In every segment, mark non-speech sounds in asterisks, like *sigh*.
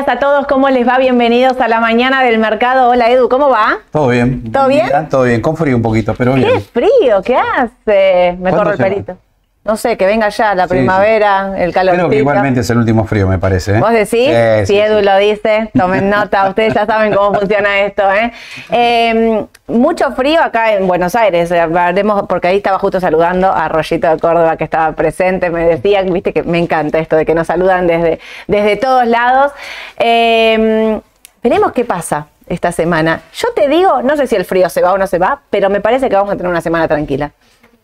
Días a todos, ¿cómo les va? Bienvenidos a la mañana del mercado. Hola Edu, ¿cómo va? Todo bien. ¿Todo bien? todo bien, con frío un poquito, pero bien. ¡Qué frío! ¿Qué hace? Me corro el perito. No sé, que venga ya la primavera, el calor. Creo que igualmente es el último frío, me parece. ¿eh? ¿Vos decís? si Edu lo dice, tomen nota, *laughs* ustedes ya saben cómo funciona esto. ¿eh? Em, mucho frío acá en Buenos Aires, hablaremos, porque ahí estaba justo saludando a Rollito de Córdoba que estaba presente, me decían, viste que me encanta esto de que nos saludan desde, desde todos lados. Em, veremos qué pasa esta semana. Yo te digo, no sé si el frío se va o no se va, pero me parece que vamos a tener una semana tranquila.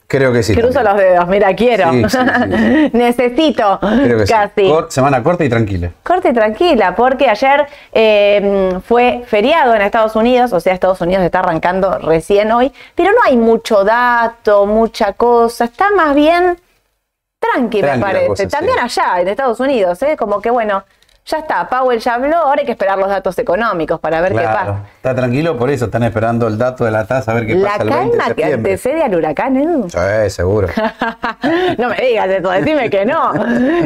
Creo que sí. Cruzo los dedos, mira, quiero. *laughs* Necesito. casi. semana corta y tranquila. Corta y tranquila, porque ayer eh, fue feriado en Estados Unidos, o sea, Estados Unidos está arrancando recién hoy, pero no hay mucho dato, mucha cosa, está más bien tranqui, me parece. También allá, en Estados Unidos, ¿eh? como que bueno, ya está, Powell ya habló, ahora hay que esperar los datos económicos para ver qué pasa. Está tranquilo, por eso están esperando el dato de la tasa, a ver qué pasa el 20 de que antecede al huracán, Edu? Sí, seguro. *laughs* no me digas eso, decime que no.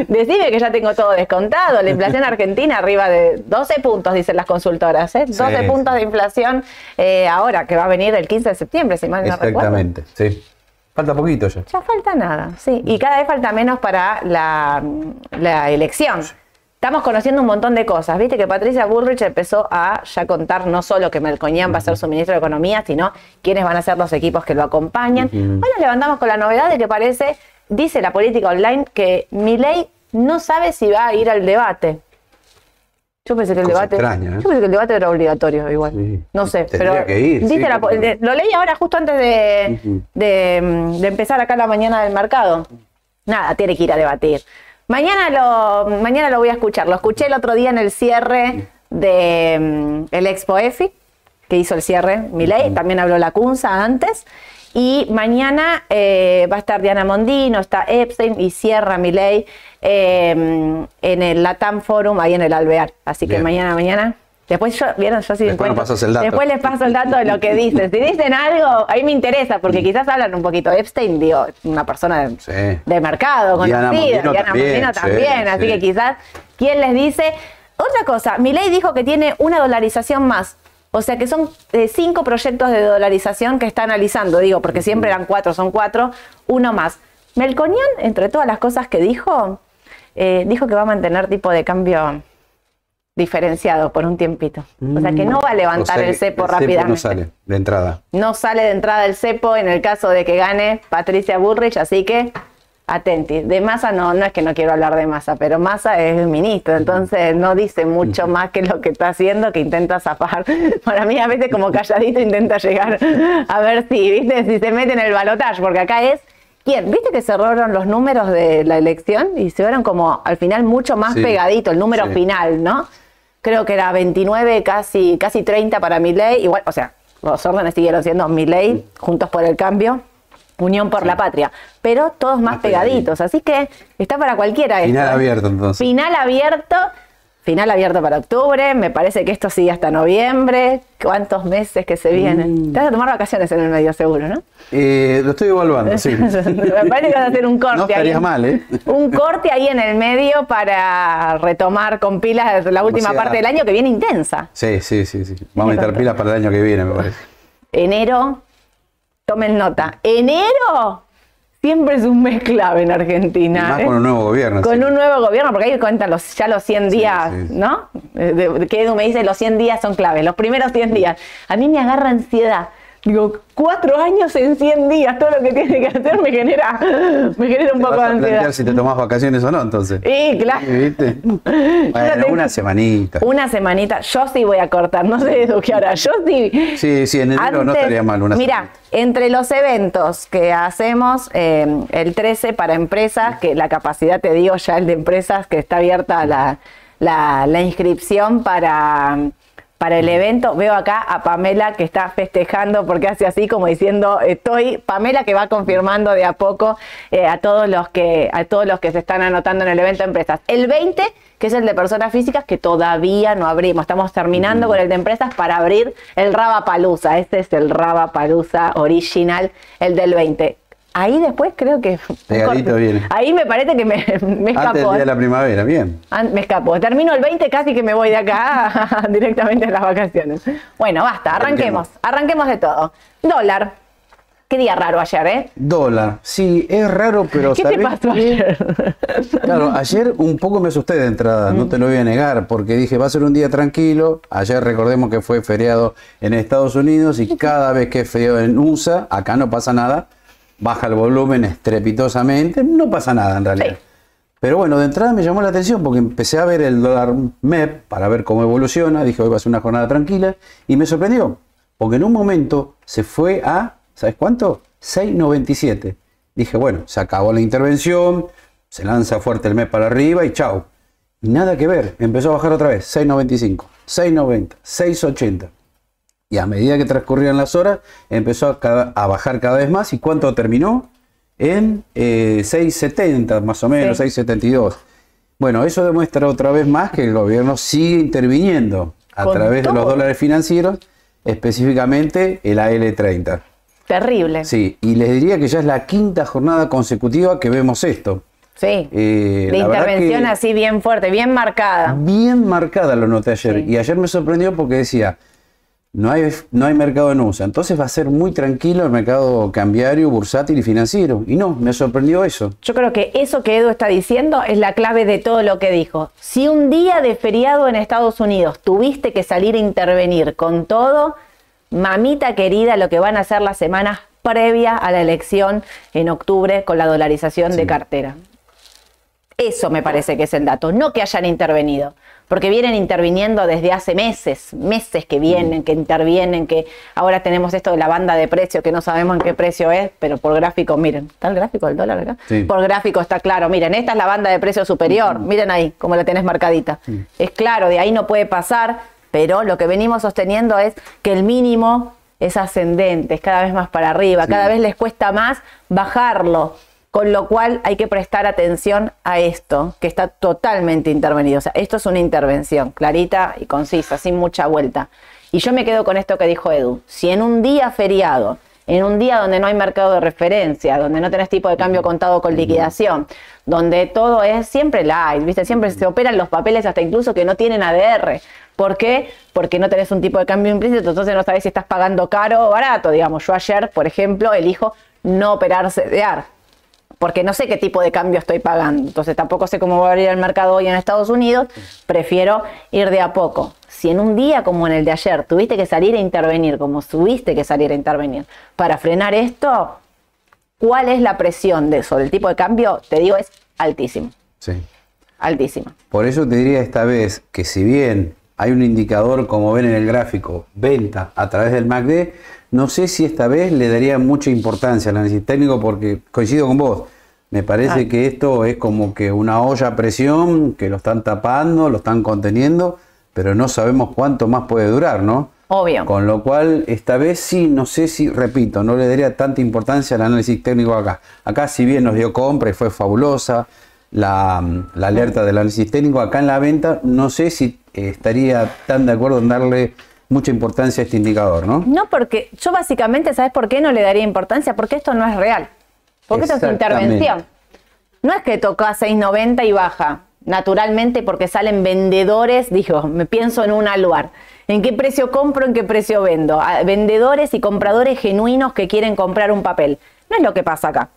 Decime que ya tengo todo descontado. La inflación argentina arriba de 12 puntos, dicen las consultoras, ¿eh? 12 puntos de inflación eh, ahora, que va a venir el 15 de septiembre, si mal no recuerdo. Exactamente, sí. Falta poquito ya. Ya falta nada, sí. Y cada vez falta menos para la, la elección. Estamos conociendo un montón de cosas. Viste que Patricia Bullrich empezó a ya contar no solo que Melcoñán va a ser su ministro de Economía, sino quiénes van a ser los equipos que lo acompañan. Bueno, levantamos con la novedad de que parece, dice la política online, que Milei no sabe si va a ir al debate. Yo pensé que el debate. ¿eh? Yo pensé que el debate era obligatorio igual. No sé, pero. Que ir, la, lo leí ahora justo antes de, de, de empezar acá la mañana del mercado. Nada, tiene que ir a debatir. Mañana lo, mañana lo voy a escuchar. Lo escuché el otro día en el cierre de mm, el Expo EFI, que hizo el cierre Milei. También habló la Cunza antes. Y mañana eh, va a estar Diana Mondino, está Epstein y cierra Milei eh, en el Latam Forum, ahí en el Alvear. Así que mañana, mañana Después yo, vieron, yo sí Después, Después les paso el dato de lo que dicen. Si dicen algo, ahí me interesa, porque quizás hablan un poquito. Epstein, digo, una persona de, mercado, conocida. Diana Mondino también. así que quizás, ¿quién les dice? Otra cosa, mi ley dijo que tiene una dolarización más. O sea que son eh, cinco proyectos de dolarización que está analizando, digo, porque siempre eran cuatro, son cuatro, uno más. Melconian, entre todas las cosas que dijo, eh, dijo que va a mantener tipo de cambio diferenciado por un tiempito. O sea que no va a levantar el cepo rápidamente. no sale de entrada. No sale de entrada el cepo en el caso de que gane Patricia Burrich, así que atenti. De Massa no, no es que no quiero hablar de Massa, pero Massa es ministro, entonces no dice mucho más que lo que está haciendo, que intenta zafar. *laughs* Para mí a veces como calladito intenta llegar a ver si, ¿viste? si se mete en el balotaje, porque acá es ¿Quién? ¿Viste que cerraron los números de la elección y se vieron como al final mucho más pegadito, el número final, ¿no? creo que era 29, casi, casi 30 para mi ley. Igual, o sea, los órdenes siguieron siendo mi ley, Juntos por el Cambio, Unión por la Patria, pero todos más, pegaditos. Así que está para cualquiera. Final abierto entonces. Final abierto. Final abierto para octubre, me parece que esto sigue hasta noviembre. ¿Cuántos meses que se vienen? Mm. Te vas a tomar vacaciones en el medio, seguro, ¿no? Eh, lo estoy evaluando, sí. *laughs* me parece que vas a hacer un corte. No estaría mal, ¿eh? Un corte ahí en el medio para retomar con pilas la última parte del año que viene intensa. Sí, sí, sí. sí. Vamos a meter pilas para el año que viene, me parece. Enero, tomen nota. Enero siempre es un mes clave en Argentina. más ¿eh? con un nuevo gobierno. Con un nuevo gobierno, porque ahí cuentan los, ya los 100 días, ¿no? que Edu me dice los 100 días son clave, los primeros 100 días. A mí me agarra ansiedad Digo, cuatro años en 100 días, todo lo que tiene que hacer me genera, me genera un poco de ansiedad. si te tomas vacaciones o no, entonces. Sí, claro. ¿Viste? *laughs* Bueno, una semanita. Una semanita. Yo sí voy a cortar, no sé de qué ahora. Yo sí. Sí, sí, en enero no estaría mal una Mira, entre los eventos que hacemos, eh, el 13 para empresas, que la capacidad, te digo ya, el de empresas, que está abierta la, la, la inscripción para para el evento. Veo acá a Pamela que está festejando porque hace así como diciendo estoy Pamela que va confirmando de a poco eh, a todos los que a todos los que se están anotando en el evento de empresas. El 20 que es el de personas físicas que todavía no abrimos. Estamos terminando con el de empresas para abrir el Raba Palusa. Este es el Raba Palusa original, el del 20 Ahí después creo que... Pegadito viene. Ahí me parece que me, *laughs* me escapó. Antes del día de la primavera, bien. Me escapó. Termino el 20 casi que me voy de acá *laughs* directamente a las vacaciones. Bueno, basta, arranquemos. Arranquemos de todo. Dólar. Qué día raro ayer, ¿eh? Dólar. Sí, es raro, pero ¿Qué te pasó ayer? *laughs* Claro, ayer un poco me asusté de entrada, no te lo voy a negar, porque dije, va a ser un día tranquilo. Ayer recordemos que fue feriado en Estados Unidos y cada vez que es feriado en USA, acá no pasa nada baja el volumen estrepitosamente, no pasa nada en realidad. Pero bueno, de entrada me llamó la atención porque empecé a ver el dólar MEP para ver cómo evoluciona, dije hoy va a ser una jornada tranquila y me sorprendió, porque en un momento se fue a, ¿sabes cuánto? 6.97. Dije, bueno, se acabó la intervención, se lanza fuerte el MEP para arriba y chao. Y nada que ver, empezó a bajar otra vez, 6.95, 6.90, 6.80. Y a medida que transcurrían las horas, empezó a, bajar cada vez más. ¿Y cuánto terminó? En 6,70 eh, más o menos, 6,72. Bueno, eso demuestra otra vez más que el gobierno sigue interviniendo a través de los dólares financieros, específicamente el AL30. Terrible. Sí, y les diría que ya es la quinta jornada consecutiva que vemos esto. Sí. Eh, de intervención así bien fuerte, bien marcada. Bien marcada lo noté ayer. Y ayer me sorprendió porque decía, no hay, no hay mercado en USA. Entonces va a ser muy tranquilo el mercado cambiario, bursátil y financiero. Y no, me sorprendió eso. Yo creo que eso que Edu está diciendo es la clave de todo lo que dijo. Si un día de feriado en Estados Unidos tuviste que salir a intervenir con todo, mamita querida, lo que van a hacer las semanas previa a la elección en octubre con la dolarización de cartera. Eso me parece que es el dato, no que hayan intervenido porque vienen interviniendo desde hace meses, meses que vienen, que intervienen, que ahora tenemos esto de la banda de precio, que no sabemos en qué precio es, pero por gráfico, miren, ¿está el gráfico del dólar acá? Por gráfico está claro, miren, esta es la banda de precio superior, miren ahí, como la tenés marcadita. Es claro, de ahí no puede pasar, pero lo que venimos sosteniendo es que el mínimo es ascendente, es cada vez más para arriba, cada vez les cuesta más bajarlo. Con lo cual hay que prestar atención a esto, que está totalmente intervenido. O sea, esto es una intervención clarita y concisa, sin mucha vuelta. Y yo me quedo con esto que dijo Edu. Si en un día feriado, en un día donde no hay mercado de referencia, donde no tenés tipo de cambio contado con liquidación, donde todo es siempre light, ¿viste? Siempre se operan los papeles hasta incluso que no tienen ADR. ¿Por qué? Porque no tenés un tipo de cambio implícito, entonces no sabés si estás pagando caro o barato. Digamos, yo ayer, por ejemplo, elijo no operarse de AR porque no sé qué tipo de cambio estoy pagando. Entonces tampoco sé cómo va a abrir el mercado hoy en Estados Unidos. Prefiero ir de a poco. Si en un día como en el de ayer tuviste que salir a intervenir, como tuviste que salir a intervenir para frenar esto, ¿cuál es la presión de eso? Del tipo de cambio, te digo, es altísimo. Sí. Altísima. Por eso te diría esta vez que si bien hay un indicador, como ven en el gráfico, venta a través del MACD, no sé si esta vez le daría mucha importancia al análisis técnico porque coincido con vos. Me parece que esto es como que una olla a presión que lo están tapando, lo están conteniendo, pero no sabemos cuánto más puede durar, ¿no? Obvio. Con lo cual, esta vez sí, no sé si, repito, no le daría tanta importancia al análisis técnico acá. Acá, si bien nos dio compra y fue fabulosa la, la alerta del análisis técnico, acá en la venta, no sé si estaría tan de acuerdo en darle mucha importancia a este indicador, ¿no? No, porque yo básicamente, ¿sabes por qué no le daría importancia? Porque esto no es real. Porque esto es intervención. No es que toca a 6.90 y baja. Naturalmente, porque salen vendedores, dijo, me pienso en un lugar. ¿En qué precio compro? ¿En qué precio vendo? vendedores y compradores genuinos que quieren comprar un papel. No es lo que pasa acá.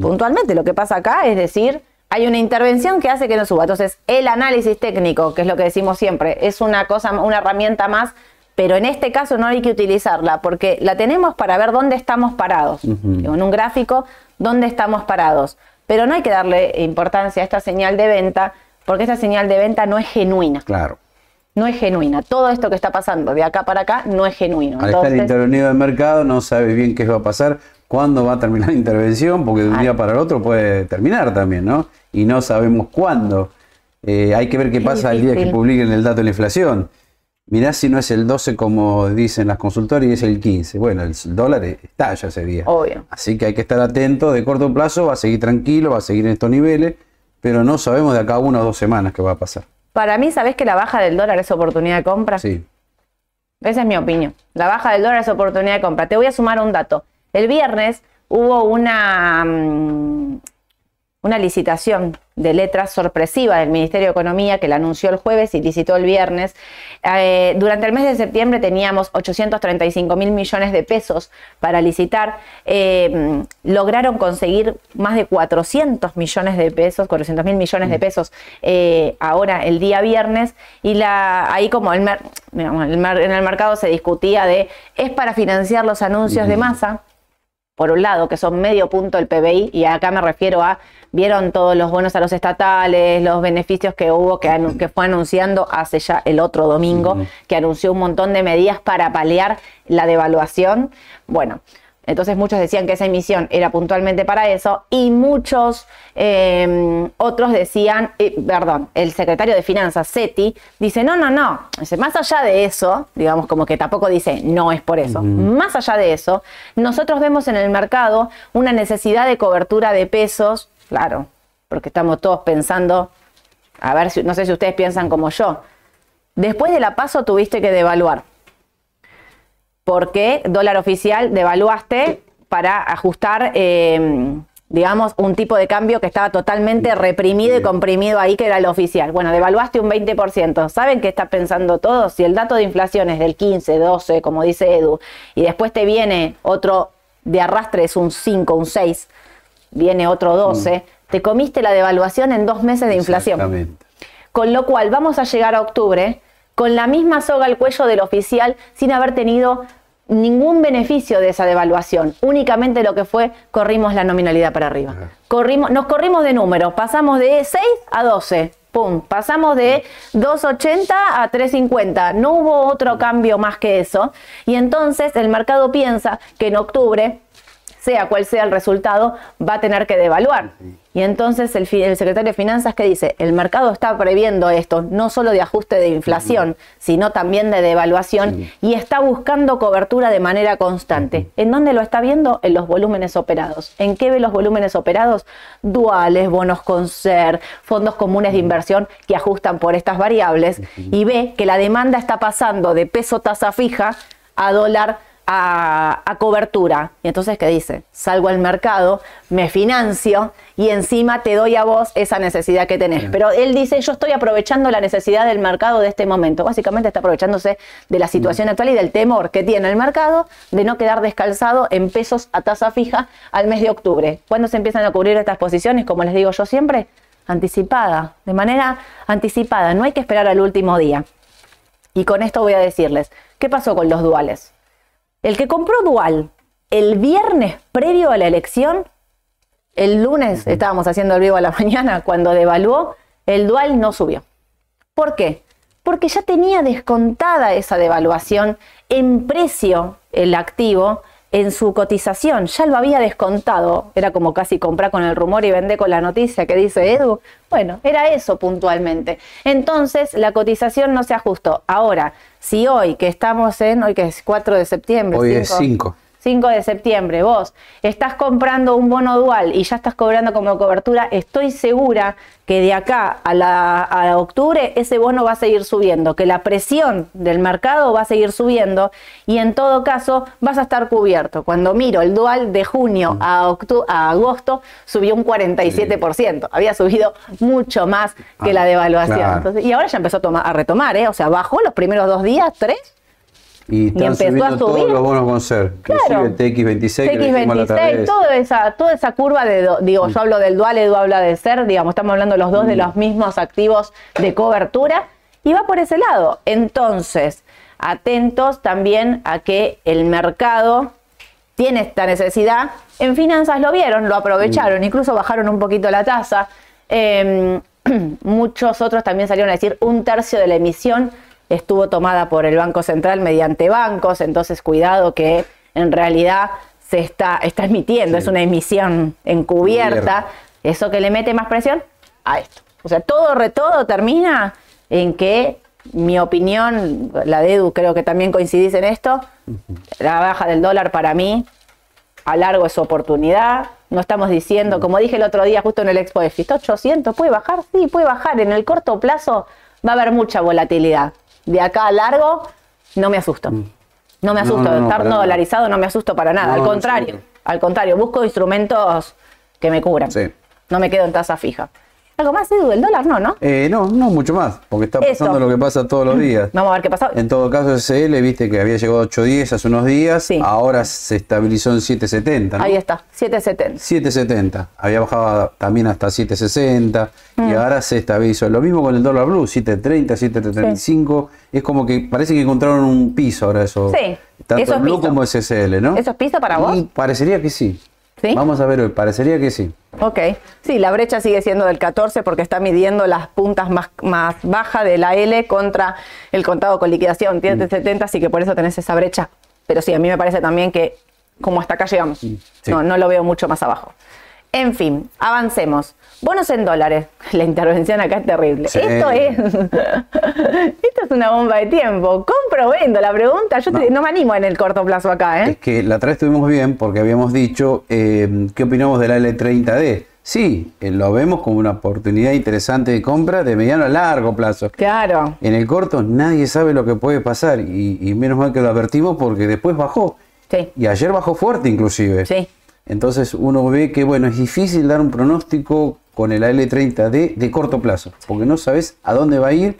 Puntualmente, lo que pasa acá es decir, hay una intervención que hace que no suba. Entonces, el análisis técnico, que es lo que decimos siempre, es una cosa, una herramienta más, pero en este caso no hay que utilizarla porque la tenemos para ver dónde estamos parados. En un gráfico, dónde estamos parados. Pero no hay que darle importancia a esta señal de venta porque esta señal de venta no es genuina. Claro. No es genuina. Todo esto que está pasando de acá para acá no es genuino. Al estar intervenido del mercado, no sabe bien qué va a pasar, cuándo va a terminar la intervención, porque de un día para el otro puede terminar también, ¿no? y no sabemos cuándo. Eh, hay que ver qué pasa el día que publiquen el dato de la inflación. Mirá si no es el 12 como dicen las consultoras y es el 15. Bueno, el dólar está ya ese día. Obvio. Así que hay que estar atento. De corto plazo va a seguir tranquilo, va a seguir en estos niveles, pero no sabemos de acá a una o dos semanas qué va a pasar. Para mí, ¿sabés que la baja del dólar es oportunidad de compra? Sí. Esa es mi opinión. La baja del dólar es oportunidad de compra. Te voy a sumar un dato. El viernes hubo una, mm, una licitación de letras sorpresiva del Ministerio de Economía que la anunció el jueves y licitó el viernes. Eh, durante el mes de septiembre teníamos 835 mil millones de pesos para licitar. Eh, lograron conseguir más de 400 millones de pesos, 400 mil millones de pesos eh, ahora el día viernes. Y la, ahí como el, en el mercado se discutía de, ¿es para financiar los anuncios de masa? Por un lado, que son medio punto el PBI, y acá me refiero a, vieron todos los bonos a los estatales, los beneficios que hubo, que, que fue anunciando hace ya el otro domingo, que anunció un montón de medidas para paliar la devaluación. Bueno, entonces muchos decían que esa emisión era puntualmente para eso y muchos em, otros decían, eh, perdón, el secretario de Finanzas, SETI, dice, no, no, no, más allá de eso, digamos como que tampoco dice, no es por eso, más allá de eso, nosotros vemos en el mercado una necesidad de cobertura de pesos, claro, porque estamos todos pensando, a ver, si, no sé si ustedes piensan como yo, después de la paso tuviste que devaluar porque dólar oficial devaluaste para ajustar, eh, digamos, un tipo de cambio que estaba totalmente reprimido y comprimido ahí, que era el oficial. Bueno, devaluaste un 20%. ¿Saben qué está pensando todo? Si el dato de inflación es del 15, 12, como dice Edu, y después te viene otro de arrastre, es un 5, un 6, viene otro 12, mm. te comiste la devaluación en dos meses de inflación. Con lo cual vamos a llegar a octubre con la misma soga al cuello del oficial sin haber tenido ningún beneficio de esa devaluación. Únicamente lo que fue, corrimos la nominalidad para arriba. Corrimos, nos corrimos de números, pasamos de 6 a 12. Pum, pasamos de 2.80 a 3.50. No hubo otro cambio más que eso. Y entonces el mercado piensa que en octubre sea cual sea el resultado, va a tener que devaluar. Y entonces el, secretario de Finanzas que dice, el mercado está previendo esto, no solo de ajuste de inflación, sino también de devaluación, y está buscando cobertura de manera constante. ¿En dónde lo está viendo? En los volúmenes operados. ¿En qué ve los volúmenes operados? Duales, bonos con ser, fondos comunes de inversión que ajustan por estas variables, y ve que la demanda está pasando de peso tasa fija a dólar a, cobertura. Y entonces, ¿qué dice? Salgo al mercado, me financio y encima te doy a vos esa necesidad que tenés. Pero él dice, yo estoy aprovechando la necesidad del mercado de este momento. Básicamente está aprovechándose de la situación actual y del temor que tiene el mercado de no quedar descalzado en pesos a tasa fija al mes de octubre. ¿Cuándo se empiezan a cubrir estas posiciones? Como les digo yo siempre, anticipada, de manera anticipada. No hay que esperar al último día. Y con esto voy a decirles, ¿qué pasó con los duales? El que compró Dual el viernes previo a la elección, el lunes estábamos haciendo el vivo a la *laughs* mañana, cuando devaluó, el Dual no subió. ¿Por qué? Porque ya tenía descontada esa devaluación en precio el activo en su cotización, ya lo había descontado, era como casi comprar con el rumor y vender con la noticia que dice Edu, bueno, era eso puntualmente. Entonces la cotización no se ajustó. Ahora, si hoy que estamos en, hoy que es 4 de septiembre, hoy es 5. 5 de septiembre, vos estás comprando un bono dual y ya estás cobrando como cobertura, estoy segura que de acá a, la, octubre ese bono va a seguir subiendo, que la presión del mercado va a seguir subiendo y en todo caso vas a estar cubierto. Cuando miro el dual de junio a, a agosto subió un 47%, había subido mucho más que ah, la devaluación. y ahora ya empezó a, a retomar, ¿eh? o sea, bajó los primeros dos días, tres, y están subiendo todos los bonos con ser. Claro. El TX26. TX26, toda esa, toda esa curva de, digo, yo hablo del dual, Edu habla de ser, digamos, estamos hablando los dos de mm. los mismos activos de cobertura y va por ese lado. Entonces, atentos también a que el mercado tiene esta necesidad. En finanzas lo vieron, lo aprovecharon, mm. incluso bajaron un poquito la tasa. Em, *clears throat* muchos otros también salieron a decir un tercio de la emisión estuvo tomada por el Banco Central mediante bancos, entonces cuidado que en realidad se está, está emitiendo, es una emisión encubierta, eso que le mete más presión a esto. O sea, todo todo termina en que mi opinión, la de Edu creo que también coincidís en esto, la baja del dólar para mí a largo es oportunidad. No estamos diciendo, como dije el otro día justo en el Expo de FIT, 800, ¿puede bajar? Sí, puede bajar. En el corto plazo va a haber mucha volatilidad de acá a largo, no me asusto. Mm. No me asusto. Estar no dolarizado no me asusto para nada. Al contrario. Al contrario, busco instrumentos que me cubran. Sí. No me quedo en tasa fija. ¿Algo más, Edu? El dólar no, ¿no? Eh, no, no mucho más, porque está pasando Eso. lo que pasa todos los días. Vamos a ver qué pasa. En todo caso, SL, viste que había llegado a 8.10 hace unos días, Sí. ahora se estabilizó en 7.70. ¿no? Ahí está, 7.70. 7.70, había bajado también hasta 7.60 Mm. y ahora se estabilizó. Lo mismo con el dólar blue, 7.30, 7.35. Es como que parece que encontraron un piso ahora eso. Sí, Tanto eso es blue piso. como SSL, ¿no? ¿Eso es piso para vos? Y parecería que sí. ¿Sí? Vamos a ver hoy, parecería que sí. Ok, sí, la brecha sigue siendo del 14 porque está midiendo las puntas más, más bajas de la L contra el contado con liquidación, tiene 70, así que por eso tenés esa brecha. Pero sí, a mí me parece también que como hasta acá llegamos, Sí. no, no lo veo mucho más abajo. En fin, avancemos. Bonos en dólares. *laughs* La intervención acá es terrible. Sí. Esto es. *laughs* Esto es una bomba de tiempo. Compro, vendo. La pregunta, yo te- no. me animo en el corto plazo acá, ¿eh? Es que la otra vez estuvimos bien porque habíamos dicho eh, qué opinamos de la L30D. Sí, eh, lo vemos como una oportunidad interesante de compra de mediano a largo plazo. Claro. En el corto nadie sabe lo que puede pasar y, y menos mal que lo advertimos porque después bajó. Sí. Y ayer bajó fuerte inclusive. Sí. Entonces uno ve que bueno, es difícil dar un pronóstico con el L30D de corto plazo, porque no sabes a dónde va a ir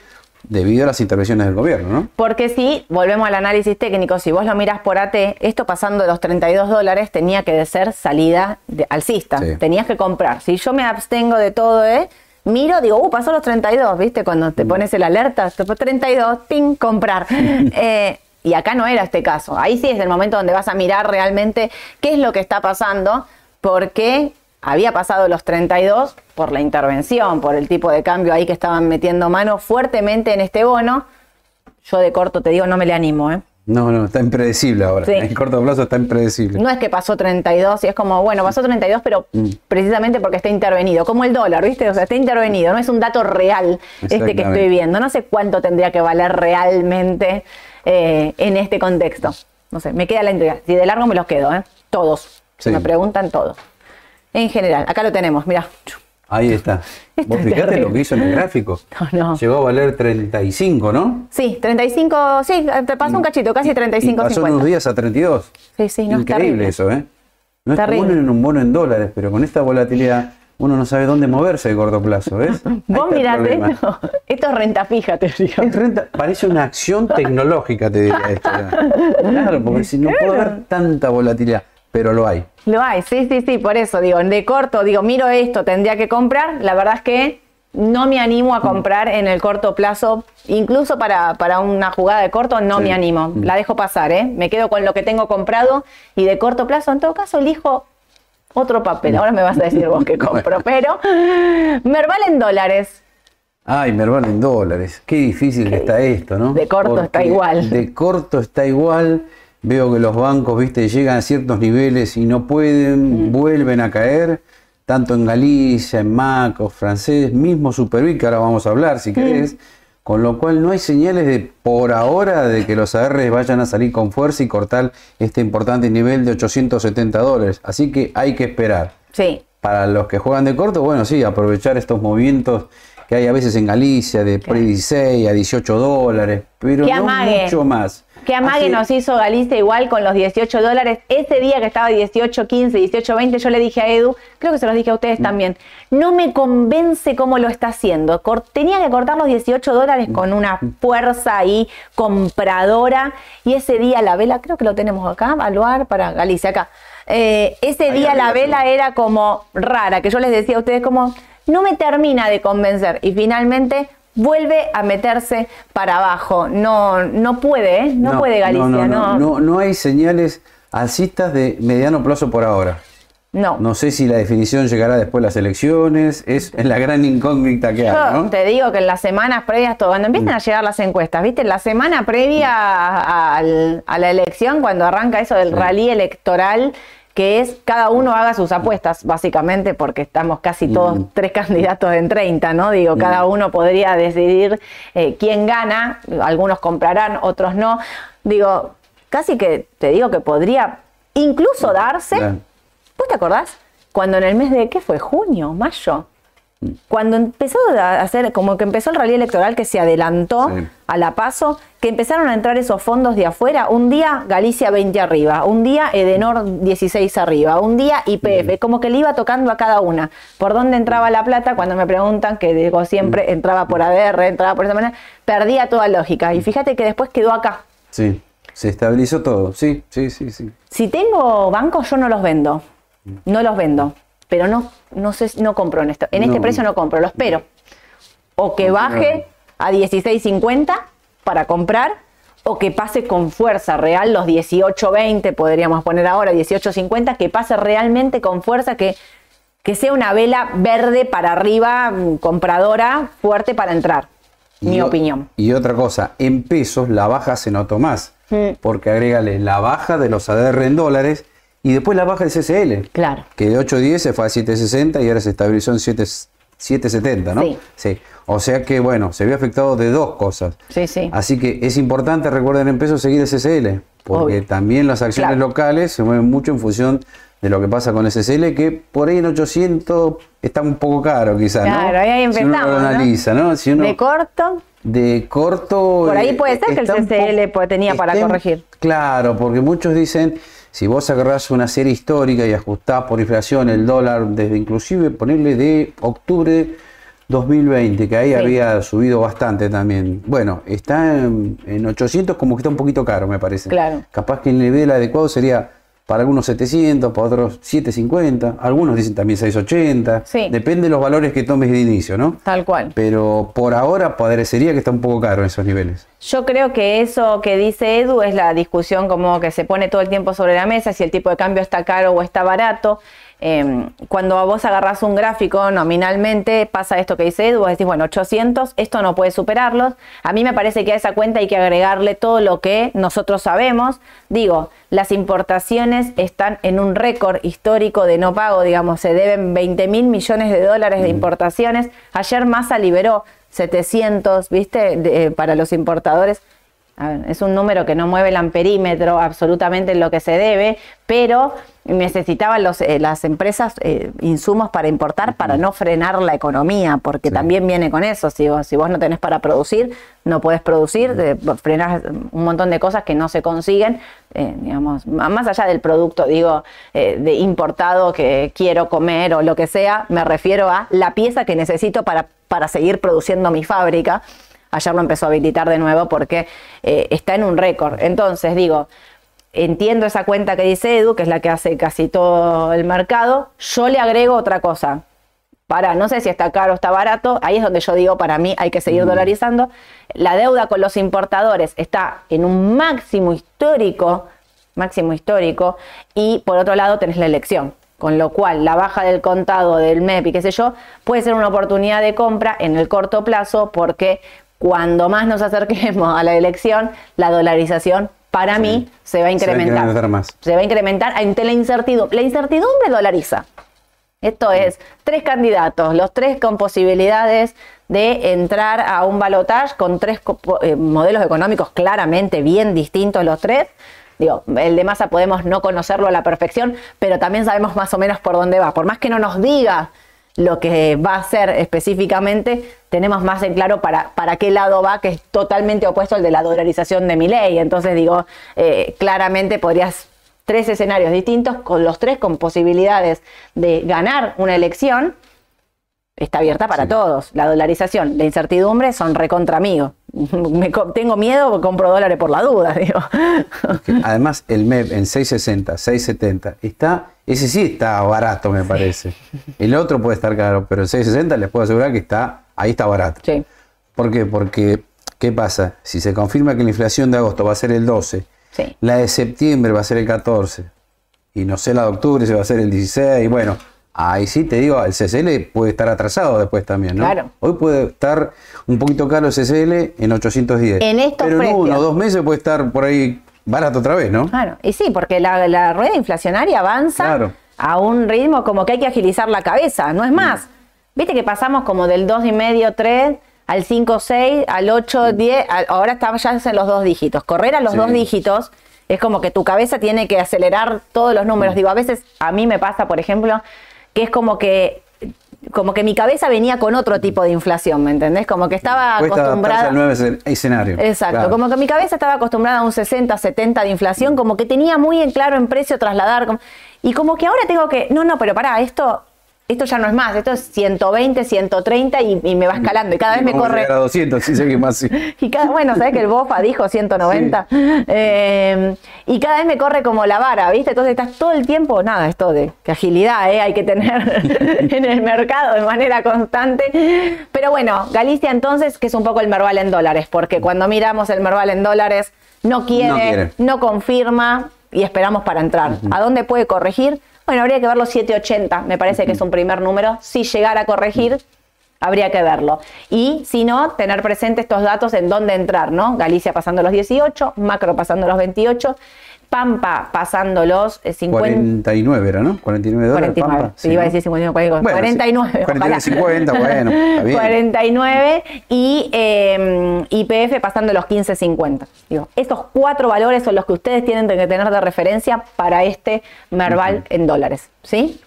debido a las intervenciones del gobierno, ¿no? Porque si, volvemos al análisis técnico, si vos lo mirás por AT, esto pasando de los 32 dólares tenía que ser salida de, alcista. Sí. Tenías que comprar. Si yo me abstengo de todo, ¿eh? Miro, digo, uh, pasó los 32, ¿viste? Cuando Mm. te pones el alerta, te pone 32, ping, comprar. *laughs* Eh, y acá no era este caso. Ahí sí es el momento donde vas a mirar realmente qué es lo que está pasando, porque había pasado los 32 por la intervención, por el tipo de cambio ahí que estaban metiendo mano fuertemente en este bono. Yo de corto te digo, no me le animo, ¿eh? No, no, está impredecible ahora. Sí. En corto plazo está impredecible. No es que pasó 32 y es como, bueno, pasó 32, pero Mm. precisamente porque está intervenido, como el dólar, ¿viste? O sea, está intervenido, no es un dato real este que estoy viendo. No sé cuánto tendría que valer realmente eh, en este contexto. No sé, me queda la intriga. Si de largo me los quedo, ¿eh? Todos. Sí. me preguntan todos. En general, acá lo tenemos, mira. Ahí está. *laughs* Vos es fijate lo que hizo en el gráfico. *laughs* No, no. Llegó a valer 35, ¿no? Sí, 35, sí, te pasó un cachito, casi Y 35, pasó unos 50. días a 32. Sí, sí, no, es Increíble eso, ¿eh? No es Terrible. común en un bono en dólares, pero con esta volatilidad uno no sabe dónde moverse de corto plazo, ¿ves? *laughs* Vos problema. esto, esto es renta fija, te digo. Es renta- parece una acción tecnológica, te diría esto. ya. Claro, porque si no puedo haber tanta volatilidad, pero lo hay. Lo hay, sí, sí, sí, por eso digo, de corto, digo, miro esto, tendría que comprar. La verdad es que no me animo a Mm. comprar en el corto plazo, incluso para, para una jugada de corto, no Sí. me animo. Mm. La dejo pasar, ¿eh? Me quedo con lo que tengo comprado y de corto plazo, en todo caso, elijo otro Mm. papel. Ahora me vas a decir vos que *laughs* compro, pero Merval en dólares. Ay, Merval en dólares. Qué difícil que está esto, ¿no? De corto está igual. De corto está igual. Veo que los bancos, viste, llegan a ciertos niveles y no pueden, Mm. vuelven a caer, tanto en Galicia, en Maco, francés, mismo Superbit, que ahora vamos a hablar si querés. Con lo cual no hay señales de por ahora de que los ARs vayan a salir con fuerza y cortar este importante nivel de 870 dólares. Así que hay que esperar. Sí, Para los que juegan de corto, bueno, sí, aprovechar estos movimientos que hay a veces en Galicia de pre 16 a 18 dólares, pero no mucho más. Que amague nos hizo Galicia igual con los 18 dólares. Ese día que estaba 18, 15, 18, 20, yo le dije a Edu, creo que se los dije a ustedes Mm. también, no me convence cómo lo está haciendo. Cor- tenía que cortar los 18 dólares con una fuerza ahí compradora. Y ese día la vela, creo que lo tenemos acá, evaluar para Galicia, acá. Eh, ese Ahí día la vela era como rara, que yo les decía a ustedes como, no me termina de convencer. Y finalmente vuelve a meterse para abajo. No, no puede, ¿eh? No, puede Galicia, no, no. no, no, no hay señales alcistas de mediano plazo por ahora. No. No sé si la definición llegará después de las elecciones, es, la gran incógnita que Yo hay, ¿no? Mm. te digo que en las semanas previas, todo, cuando empiezan a llegar las encuestas, ¿viste? La semana previa a, al- a la elección, cuando arranca eso del rally electoral, que es cada uno haga sus apuestas, básicamente, porque estamos casi todos Mm. tres candidatos en 30, ¿no? Digo, cada uno podría decidir eh, quién gana, algunos comprarán, otros no. Digo, casi que te digo que podría incluso darse. Claro. ¿Vos te acordás? Cuando en el mes de, ¿qué fue? ¿Junio? ¿Mayo? Cuando empezó a hacer, como que empezó el rally electoral que se adelantó Sí. a la paso, que empezaron a entrar esos fondos de afuera, un día Galicia 20 arriba, un día Edenor 16 arriba, un día IPF, como que le iba tocando a cada una. ¿Por dónde entraba la plata? Cuando me preguntan, que digo siempre, entraba por ADR, entraba por esa manera, perdía toda lógica. Y fíjate que después quedó acá. Sí, se estabilizó todo. Sí, sí, sí, sí. Si tengo bancos, yo no los vendo. No los vendo. Pero no, no sé, no compro en esto. En este precio no compro, lo espero. O que baje a 16.50 para comprar, o que pase con fuerza real los 18.20, podríamos poner ahora 18.50, que pase realmente con fuerza, que, que sea una vela verde para arriba, mm, compradora, fuerte para entrar. Mi o- opinión. Y otra cosa, en pesos la baja se notó más, Mm. porque agrégale la baja de los ADR en dólares y después la baja del CCL, Claro. que de 8.10 se fue a 7.60 y ahora se estabilizó en 7 7.70, ¿no? Sí. Sí. O sea que, bueno, se vio afectado de dos cosas. Sí, sí. Así que es importante, recuerden en pesos, seguir el CCL, porque Obvio. también las acciones Claro. locales se mueven mucho en función de lo que pasa con el CCL, que por ahí en 800 está un poco caro quizás, ¿no? Claro, ahí Si uno empezamos, lo analiza, ¿no? Si uno, De corto, de corto. Por ahí eh, puede ser que el CCL tenía para corregir. Claro, porque muchos dicen, si vos agarrás una serie histórica y ajustás por inflación el dólar, desde inclusive ponerle de octubre 2020, que ahí Sí. había subido bastante también. Bueno, está en, en 800 como que está un poquito caro, me parece. Claro. Capaz que el nivel adecuado sería para algunos 700, para otros 750, algunos dicen también 680. Sí. Depende de los valores que tomes de inicio, ¿no? tal cual. Pero por ahora parecería que está un poco caro en esos niveles. Yo creo que eso que dice Edu es la discusión como que se pone todo el tiempo sobre la mesa, si el tipo de cambio está caro o está barato. Eh, cuando vos agarrás un gráfico nominalmente, pasa esto que dice Edu, vos decís, bueno, 800, esto no puede superarlos. A mí me parece que a esa cuenta hay que agregarle todo lo que nosotros sabemos. Digo, las importaciones están en un récord histórico de no pago, digamos, se deben 20 mil millones de dólares de importaciones. Ayer Massa liberó 700, ¿viste? De- eh, para los importadores. A ver, es un número que no mueve el amperímetro absolutamente en lo que se debe, pero necesitaban los, eh, las empresas eh, insumos para importar para no frenar la economía, porque Sí. también viene con eso. Si vos, si vos no tenés para producir, no podés producir, eh, frenás un montón de cosas que no se consiguen, eh, digamos, más allá del producto, digo, de importado que quiero comer o lo que sea, me refiero a la pieza que necesito para, para seguir produciendo mi fábrica. Ayer lo empezó a habilitar de nuevo porque eh, está en un récord. Entonces, digo, entiendo esa cuenta que dice Edu, que es la que hace casi todo el mercado. Yo le agrego otra cosa. Para, no sé si está caro o está barato, ahí es donde yo digo, para mí hay que seguir dolarizando. La deuda con los importadores está en un máximo histórico, máximo histórico, y por otro lado tenés la elección. Con lo cual, la baja del contado del MEP y qué sé yo, puede ser una oportunidad de compra en el corto plazo, porque cuando más nos acerquemos a la elección, la dolarización, para mí, se va a Se va a incrementar. incrementar más. Se va a incrementar ante la incertidumbre. La incertidumbre dolariza. Esto es tres candidatos, los tres con posibilidades de entrar a un balotaje con tres eh, modelos económicos claramente bien distintos los tres. Digo, el de Massa podemos no conocerlo a la perfección, pero también sabemos más o menos por dónde va. Por más que no nos diga lo que va a hacer específicamente, tenemos más en claro para, para qué lado va, que es totalmente opuesto al de la dolarización de mi ley. Entonces digo, eh, claramente podrías tres escenarios distintos, con los tres con posibilidades de ganar una elección, está abierta para Sí. todos. La dolarización, la incertidumbre son recontra amigos. *laughs* Me tengo miedo, compro dólares por la duda, *laughs* digo. Además, el MEP en 660, 670, está, ese sí está barato, me parece. El otro puede estar caro, pero el 660 les puedo asegurar que está, ahí está barato. Sí, ¿Por qué? Porque, ¿qué pasa? Si se confirma que la inflación de agosto va a ser el 12, sí. la de septiembre va a ser el 14, y no sé la de octubre se va a ser el 16, y bueno, ahí sí te digo, el CCL puede estar atrasado después también, ¿no? Claro. Hoy puede estar un poquito caro el CCL en 810. En estos pero en uno o dos meses puede estar por ahí barato otra vez, ¿no? Claro, y sí, porque la, la rueda inflacionaria avanza Claro. a un ritmo como que hay que agilizar la cabeza, no es más. Viste que pasamos como del 2,5, 3 al 5, 6, al 8, 10, al- ahora estamos ya en los dos dígitos. Correr a los Sí. dos dígitos es como que tu cabeza tiene que acelerar todos los números. Digo, a veces a mí me pasa, por ejemplo, que es como que como que mi cabeza venía con otro tipo de inflación, ¿me entendés? Como que estaba Cuesta acostumbrada. al nuevo escen- escenario. Exacto, Claro. como que mi cabeza estaba acostumbrada a un 60, 70 de inflación, como que tenía muy en claro en precio trasladar. y como que ahora tengo que, no, no, pero pará, esto, esto ya no es más, esto es 120, 130 y, y me va escalando y cada vez me Vamos corre. a 200, si seguimos así. *laughs* Y cada, bueno, sabes que el BOFA dijo 190. Eh, y cada vez me corre como la vara, ¿viste? Entonces estás todo el tiempo, nada, esto de que agilidad ¿eh? hay que tener *laughs* en el mercado de manera constante. Pero bueno, Galicia entonces, que es un poco el Merval en dólares, porque cuando miramos el Merval en dólares, no quiere, No quiere. no confirma y esperamos para entrar. ¿A dónde puede corregir? Bueno, habría que ver los 780, me parece que es un primer número. Si llegara a corregir, habría que verlo. Y si no, tener presente estos datos en dónde entrar, ¿no? Galicia pasando los 18, Macro pasando los 28, Pampa pasando los eh, 50. 49 era, ¿no? 49 dólares. 49, Pampa, sí, iba a decir 59, Bueno, sí. 49, 49, ojalá. 50, bueno, está bien. 49 y eh, IPF pasando los 15.50. Digo, estos cuatro valores son los que ustedes tienen que tener de referencia para este Merval en dólares, ¿sí?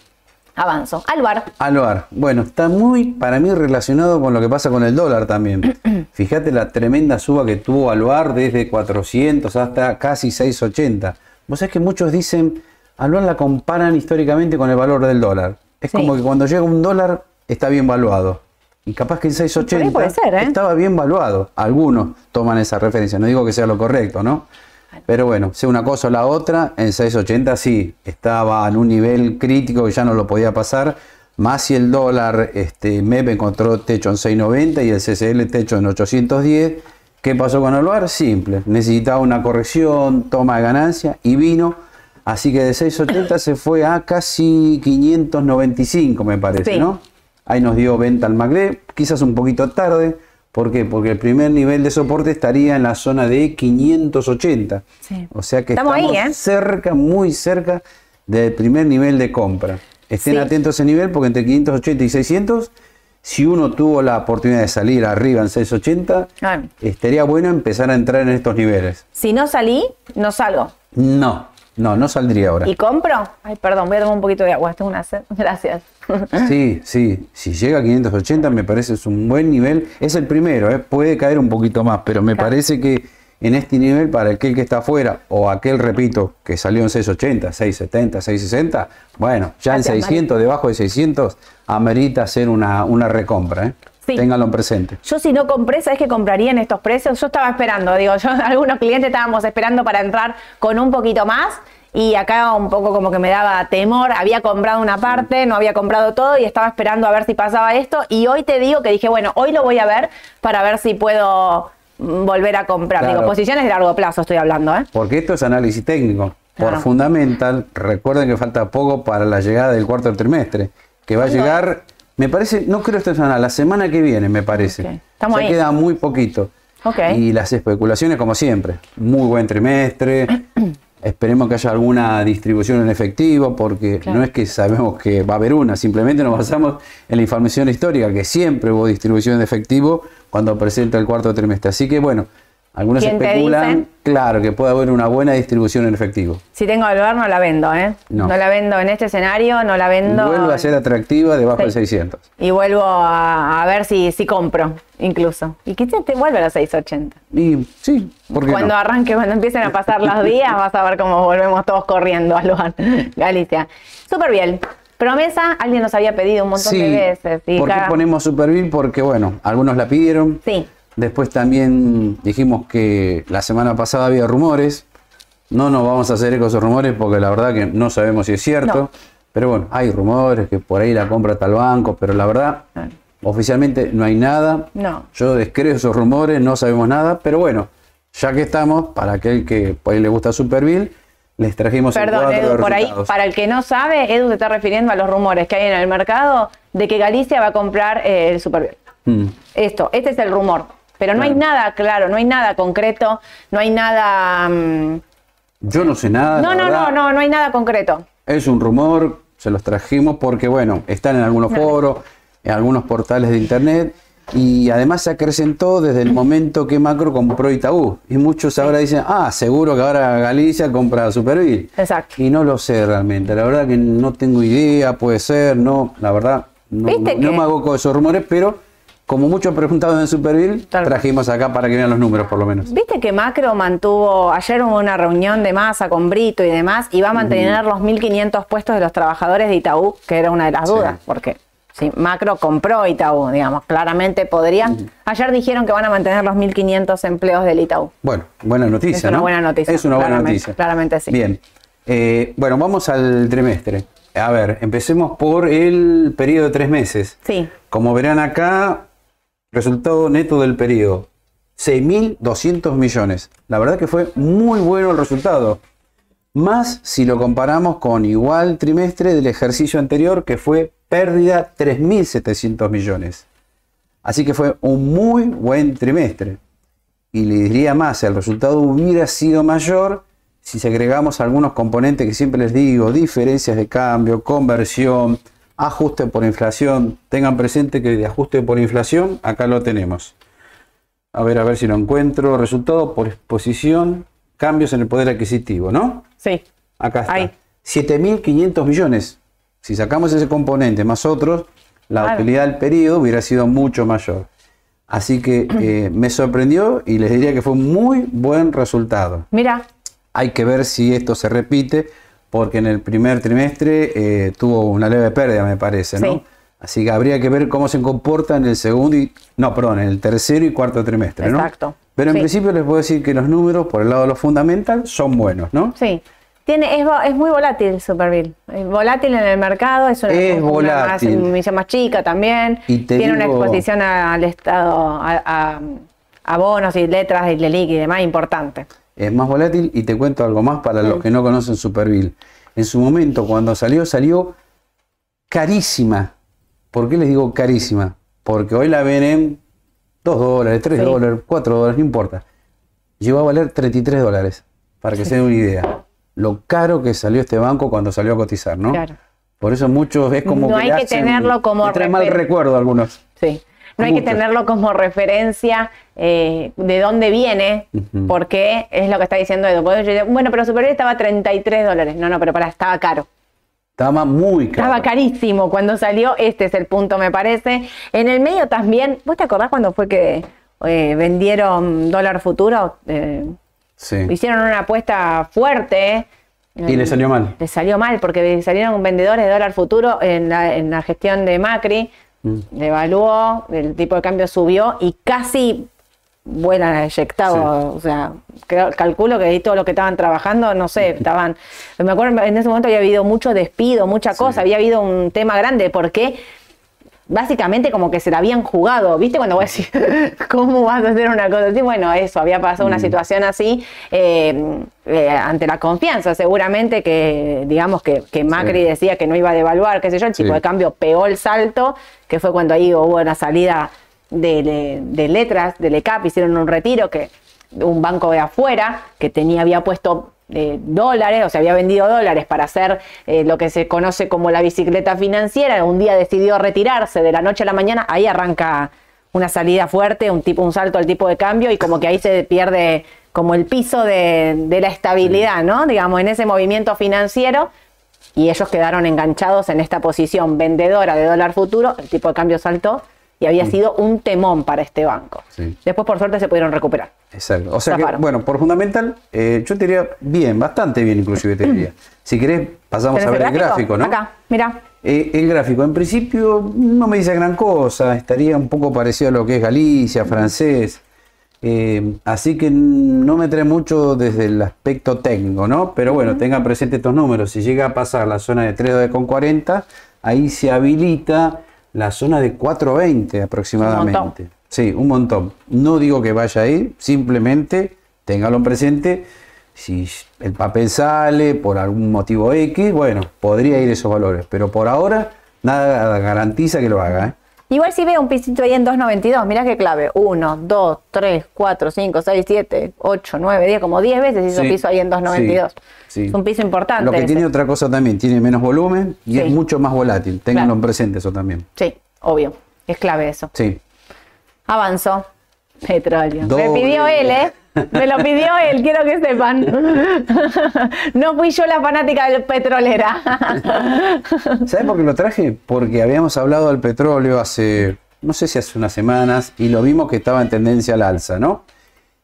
Avanzo. Alvar. Alvar, bueno, está muy para mí relacionado con lo que pasa con el dólar también. *clears throat* Fíjate la tremenda suba que tuvo Alvar desde 400 hasta casi 680. Vos sabés que muchos dicen, Alvar la comparan históricamente con el valor del dólar. Es Sí. como que cuando llega un dólar está bien valuado. Y capaz que en 680 Por ahí puede ser, ¿eh? estaba bien valuado. Algunos toman esa referencia, no digo que sea lo correcto, ¿no? Pero bueno, sea una cosa o la otra, en 680 sí, estaba en un nivel crítico que ya no lo podía pasar. Más si el dólar, este, MEP encontró techo en 690 y el CCL techo en 810. ¿Qué pasó con el dólar? Simple, necesitaba una corrección, toma de ganancia y vino. Así que de 680 se fue a casi 595, me parece, Sí. ¿no? Ahí nos dio venta al Magle, quizás un poquito tarde. ¿Por qué? Porque el primer nivel de soporte estaría en la zona de 580. Sí. O sea que Estamos estamos, ahí, ¿eh? cerca, muy cerca del primer nivel de compra. Estén Sí. atentos a ese nivel porque entre 580 y 600, si uno tuvo la oportunidad de salir arriba en 680, Ah. estaría bueno empezar a entrar en estos niveles. Si no salí, no salgo. No, no, no saldría ahora. ¿Y compro? Ay, perdón, voy a tomar un poquito de agua. Tengo una sed. *laughs* Gracias. Sí, sí. Si llega a 580 me parece es un buen nivel. Es el primero, ¿eh? puede caer un poquito más, pero me Claro. parece que en este nivel, para aquel que está afuera, o aquel, repito, que salió en 680, 670, 660, bueno, ya en Gracias, Mari. 600, debajo de 600, amerita hacer una, una recompra. ¿eh? Sí. Ténganlo en presente. Yo si no compré, ¿sabes qué compraría en estos precios? Yo estaba esperando, digo, yo, *laughs* algunos clientes estábamos esperando para entrar con un poquito más y acá un poco como que me daba temor, había comprado una parte, no había comprado todo y estaba esperando a ver si pasaba esto y hoy te digo que dije, bueno, hoy lo voy a ver para ver si puedo mm, volver a comprar. Claro. Digo, posiciones de largo plazo estoy hablando, ¿eh? Porque esto es análisis técnico. Por fundamental, recuerden que falta poco para la llegada del cuarto trimestre, que va a llegar, me parece, no creo esta semana, la semana que viene, me parece. Ok, estamos ya ahí. queda muy poquito. Y las especulaciones, como siempre, muy buen trimestre. *clears throat* Esperemos que haya alguna distribución en efectivo, porque Claro. no es que sabemos que va a haber una, simplemente nos basamos en la información histórica, que siempre hubo distribución de efectivo cuando presenta el cuarto trimestre. Así que bueno, algunos ¿Quién te especulan, claro, que puede haber una buena distribución en efectivo. Si tengo lugar no la vendo, ¿eh? No. la vendo en este escenario, no la vendo. Vuelve a ser atractiva debajo Sí. de 600. Y vuelvo a, a ver si, si compro, incluso. Y quizás te vuelve a los 680. Y sí, porque Cuando arranque, cuando empiecen a pasar los días, vas a ver cómo volvemos todos corriendo al lugar. *laughs* Galicia. Súper bien. Promesa, alguien nos había pedido un montón Sí, de veces. y ¿por qué ponemos Superbill? Porque bueno, algunos la pidieron. Sí, Después también dijimos que la semana pasada había rumores. No nos vamos a hacer eco de esos rumores porque la verdad que no sabemos si es cierto. No. Pero bueno, hay rumores que por ahí la compra tal banco, pero la verdad, oficialmente no hay nada. no. Yo descreo esos rumores, no sabemos nada, pero bueno, ya que estamos, para aquel que por ahí le gusta Superbill, les trajimos el Perdón, de Edu, por ahí, para el que no sabe, Edu se está refiriendo a los rumores que hay en el mercado de que Galicia va a comprar eh, el Superbiel. Mm. Esto, este es el rumor. Pero no hay nada claro, no hay nada concreto, no hay nada. mm, Yo no sé nada. no, no, no, verdad. no, no hay nada concreto. Es un rumor, se los trajimos porque, bueno, están en algunos foros, en algunos portales de internet y además se acrecentó desde el momento que Macro compró Itaú. Y muchos ahora dicen, ah, seguro que ahora Galicia compra Superville. Exacto. Y no lo sé realmente, la verdad que no tengo idea, puede ser, no, la verdad no, ¿Viste no me hago con esos rumores, pero como muchos preguntados en Superville, Tal trajimos acá para que vean los números por lo menos. Viste que Macro mantuvo, ayer hubo una reunión de masa con Brito y demás, y va a mantener los 1.500 puestos de los trabajadores de Itaú, que era una de las Sí. dudas, porque si Macro compró Itaú, digamos, claramente podrían. Ayer dijeron que van a mantener los 1.500 empleos del Itaú. Bueno, buena noticia, Es una ¿no? buena noticia, Es una buena noticia. claramente sí. Bien. Eh, bueno, vamos al trimestre. A ver, empecemos por el periodo de tres meses. Sí, Como verán acá, resultado neto del periodo, 6.200 millones. La verdad que fue muy bueno el resultado. Más si lo comparamos con igual trimestre del ejercicio anterior, que fue pérdida 3.700 millones. Así que fue un muy buen trimestre. Y le diría más, el resultado hubiera sido mayor si agregamos algunos componentes que siempre les digo, diferencias de cambio, conversión, ajuste por inflación. Tengan presente que de ajuste por inflación, acá lo tenemos. A ver, a ver si lo encuentro. Resultado por exposición, cambios en el poder adquisitivo, ¿no? sí. Acá está. Ahí. 7.500 millones. Si sacamos ese componente más otros, la Claro. utilidad del periodo hubiera sido mucho mayor. Así que *clears throat* eh, me sorprendió y les diría que fue un muy buen resultado. Mira, Hay que ver si esto se repite, porque en el primer trimestre eh, tuvo una leve pérdida, me parece, ¿no? Sí. Así que habría que ver cómo se comporta en el segundo y. No, perdón, en el tercero y cuarto trimestre, ¿no? Exacto. Pero en Sí. principio les puedo decir que los números, por el lado de los fundamental, son buenos, ¿no? sí. Tiene, es, es muy volátil Superville. Es volátil en el mercado, es una, Es una. Más, emisión más chica también. Y Tiene una exposición al Estado, a, a- a bonos y letras y LELIC y demás importante. Es más volátil y te cuento algo más para los que no conocen Superville. En su momento, cuando salió, salió carísima. ¿Por qué les digo carísima? Porque hoy la ven en 2 dólares, 3 Sí. dólares, 4 dólares, no importa. Llegó a valer 33 dólares, para que se den una idea. Lo caro que salió este banco cuando salió a cotizar, ¿no? Claro. Por eso muchos es como No que hay que hacen- tenerlo como trae mal recuerdo a algunos. Sí. No hay que tenerlo como referencia eh, de dónde viene, porque es lo que está diciendo Edu. Porque yo digo, Bueno, pero Superior estaba a 33 dólares. No, no, pero para, estaba caro. Estaba muy caro. Estaba carísimo cuando salió. Este es el punto, me parece. En el medio también, ¿vos te acordás cuando fue que eh, vendieron dólar futuro? Eh, Sí. hicieron una apuesta fuerte. Y le salió mal. Le salió mal porque salieron vendedores de dólar futuro en la, en la gestión de Macri, Mm. devaluó, el tipo de cambio subió y casi vuelan eyectado. O sea, creo- calculo que ahí todo lo que estaban trabajando, no sé, *laughs* estaban. Me acuerdo en ese momento había habido mucho despido, mucha Sí. cosa, había habido un tema grande porque. Básicamente como que se la habían jugado, ¿viste? Cuando voy a decir, ¿cómo vas a hacer una cosa así? Bueno, eso, había pasado una situación así eh, eh, ante la confianza, seguramente que, digamos, que, que Macri Sí. decía que no iba a devaluar, qué sé yo, el tipo Sí. de cambio pegó el salto, que fue cuando ahí hubo una salida de, de- de letras, del ECAP, hicieron un retiro, que un banco de afuera, que tenía, había puesto eh, dólares, o sea, había vendido dólares para hacer eh, lo que se conoce como la bicicleta financiera, un día decidió retirarse de la noche a la mañana, ahí arranca una salida fuerte, un tipo, un salto al tipo de cambio y como que ahí se pierde como el piso de, de la estabilidad, ¿no? Digamos, en ese movimiento financiero. Y ellos quedaron enganchados en esta posición vendedora de dólar futuro, el tipo de cambio saltó y había sido un temón para este banco. Sí. Después, por suerte, se pudieron recuperar. Exacto. O sea que, bueno, por fundamental, eh, yo te diría bien, bastante bien inclusive te diría. Si querés, pasamos a ¿Tenés ver el gráfico, ¿no? Acá, mira. Eh, el gráfico, en principio, no me dice gran cosa, estaría un poco parecido a lo que es Galicia, francés. eh, así que no me trae mucho desde el aspecto técnico, ¿no? Pero bueno, tengan presente estos números. Si llega a pasar la zona de 3,40, ahí se habilita la zona de 4,20 aproximadamente. Sí, un montón. No digo que vaya ahí, simplemente téngalo presente. Si el papel sale por algún motivo X, bueno, podría ir esos valores. Pero por ahora, nada garantiza que lo haga. ¿eh? Igual si veo un pisito ahí en 2.92, mirá qué clave. 1, 2, 3, 4, 5, 6, 7, 8, 9, 10, como 10 veces hizo Sí, piso ahí en 2.92. sí, sí. Es un piso importante. Lo que ese. tiene otra cosa también, tiene menos volumen y es mucho más volátil. Ténganlo Claro. en presente eso también. Sí, obvio. Es clave eso. Sí. Avanzó. Petróleo. Me pidió él, ¿eh? Me lo pidió él, quiero que sepan. *laughs* No fui yo la fanática del petrolera. *laughs* ¿Sabes por qué lo traje? Porque habíamos hablado del petróleo hace, no sé si hace unas semanas, y lo vimos que estaba en tendencia al alza, ¿no?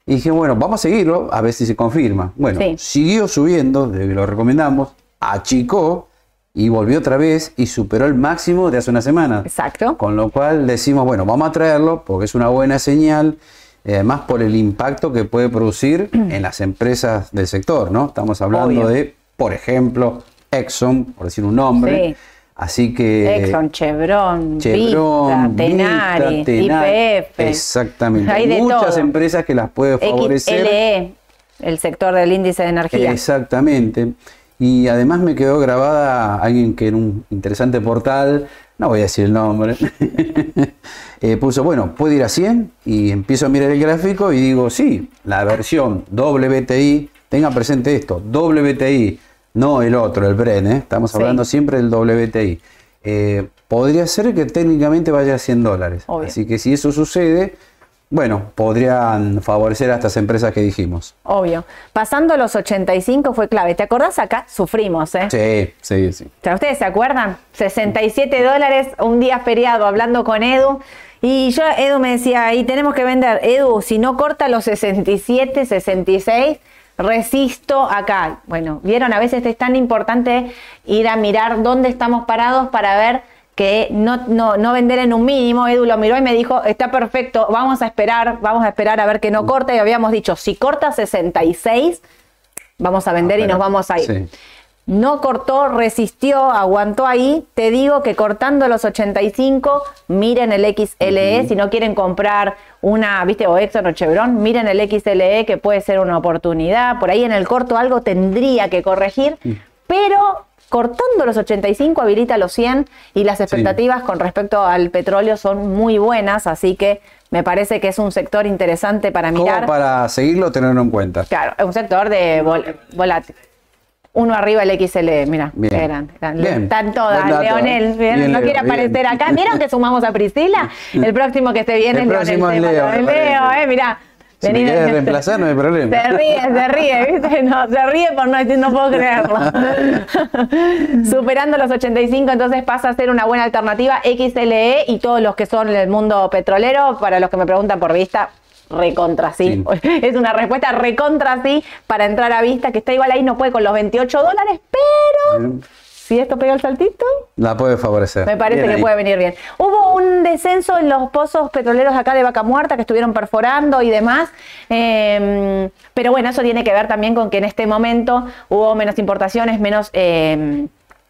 Y dije, bueno, vamos a seguirlo, a ver si se confirma. Bueno, Sí. siguió subiendo, desde que lo recomendamos, achicó y volvió otra vez y superó el máximo de hace una semana. Exacto. Con lo cual decimos, bueno, vamos a traerlo porque es una buena señal, eh, además por el impacto que puede producir en las empresas del sector, ¿no? Estamos hablando Obvio. de, por ejemplo, Exxon, por decir un nombre. Sí. Así que... Exxon, Chevron, Chevron, Vista, Tenaris, Vista, Tenaris, IPF. Exactamente. Hay de Muchas todo. empresas que las puede favorecer. XLE, el sector del índice de energía. Exactamente. Y además me quedó grabada alguien que en un interesante portal, no voy a decir el nombre, *laughs* eh, puso, bueno, puede ir a 100 y empiezo a mirar el gráfico y digo, sí, la versión WTI, tenga presente esto, WTI, no el otro, el Bren, ¿eh? estamos Sí. hablando siempre del WTI. Eh, podría ser que técnicamente vaya a 100 dólares. Obvio. Así que si eso sucede, bueno, podrían favorecer a estas empresas que dijimos. Obvio. Pasando los 85 fue clave. ¿Te acordás acá? Sufrimos, ¿eh? Sí, sí, sí. O sea, ¿Ustedes se acuerdan? 67 dólares un día feriado hablando con Edu. Y yo, Edu me decía, y tenemos que vender. Edu, si no corta los 67, 66, resisto acá. Bueno, vieron, a veces es tan importante ir a mirar dónde estamos parados para ver que no, no, no vender en un mínimo. Edu lo miró y me dijo, está perfecto, vamos a esperar, vamos a esperar a ver que no corta. Y habíamos dicho, si corta 66, vamos a vender y nos vamos a ir. sí. No cortó, resistió, aguantó ahí. Te digo que cortando los 85, miren el XLE. Si no quieren comprar una, viste, o Exxon o Chevron, miren el XLE que puede ser una oportunidad. Por ahí en el corto algo tendría que corregir, pero cortando los 85 habilita los 100 y las expectativas con respecto al petróleo son muy buenas, así que me parece que es un sector interesante para Como mirar. para seguirlo, tenerlo en cuenta. Claro, es un sector de vol- volátil. Uno arriba el XL, mira, Bien. eran, eran- Bien. están todas. Leonel. Bien, no Leo, quiere aparecer acá. ¿Vieron que sumamos a Priscila? El próximo que esté bien El es próximo es Leonel. Leo, Leo, me parece. eh, mirá. Si me Vení, quieres reemplazar, no hay problema. Se ríe, se ríe, ¿viste? No, se ríe por no decir, no puedo creerlo. *laughs* Superando los 85, entonces pasa a ser una buena alternativa XLE y todos los que son del mundo petrolero, para los que me preguntan por vista, recontra sí. *laughs* Es una respuesta recontra sí para entrar a vista, que está igual ahí, no puede con los 28 dólares, pero si esto pega el saltito, La puede favorecer. me parece Bien que ahí. puede venir bien. Hubo un descenso en los pozos petroleros acá de Vaca Muerta que estuvieron perforando y demás. eh, pero bueno, eso tiene que ver también con que en este momento hubo menos importaciones, menos. eh,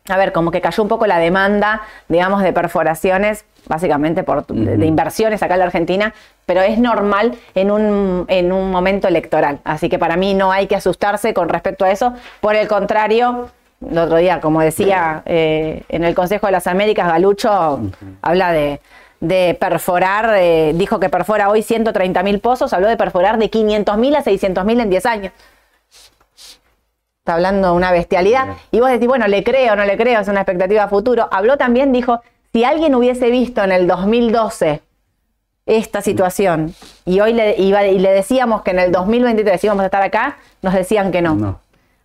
a ver, como que cayó un poco la demanda, digamos, de perforaciones, básicamente por, de inversiones acá en la Argentina, pero es normal en un, en un momento electoral. Así que para mí no hay que asustarse con respecto a eso. Por el contrario, el otro día, como decía eh, en el Consejo de las Américas, Galucho habla de, de perforar, eh, dijo que perfora hoy 130 mil pozos, habló de perforar de 500 mil a 600 mil en 10 años. Está hablando de una bestialidad. Y vos decís, bueno, le creo, no le creo, es una expectativa a futuro. Habló también, dijo, si alguien hubiese visto en el 2012 esta situación y hoy le, iba- y le decíamos que en el 2023 íbamos a estar acá, nos decían que no. No.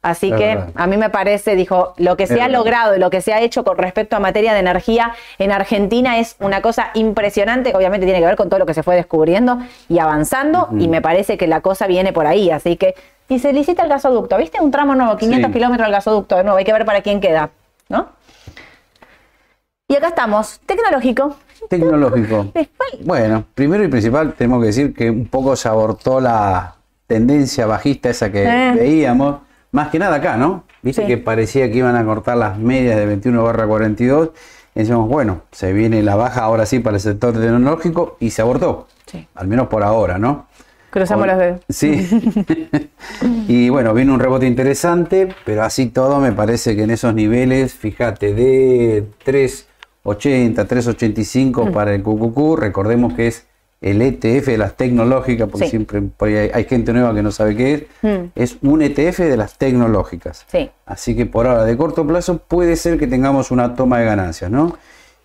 Así Es que verdad. a mí me parece, dijo, lo que se ha logrado y lo que se ha hecho con respecto a materia de energía en Argentina es una cosa impresionante, que obviamente tiene que ver con todo lo que se fue descubriendo y avanzando, y me parece que la cosa viene por ahí. Así que, y se licita el gasoducto, ¿viste? Un tramo nuevo, 500 Sí. kilómetros del gasoducto de nuevo, hay que ver para quién queda, ¿no? Y acá estamos, tecnológico. Tecnológico. *laughs* Después, Bueno, primero y principal tenemos que decir que un poco se abortó la tendencia bajista esa que Eh. veíamos, más que nada acá, ¿no? Viste Sí. que parecía que iban a cortar las medias de 21 barra 42. Y decíamos, bueno, se viene la baja ahora sí para el sector tecnológico y se abortó. Sí. Al menos por ahora, ¿no? cruzamos Con- los dedos. Sí. *laughs* y bueno, viene un rebote interesante, pero así todo me parece que en esos niveles, fíjate, de 3.80, 3.85 para el QQQ, recordemos que es el ETF de las tecnológicas, porque Sí. siempre por hay, hay gente nueva que no sabe qué es, Mm. es un ETF de las tecnológicas. Sí. Así que por ahora, de corto plazo, puede ser que tengamos una toma de ganancias, ¿no?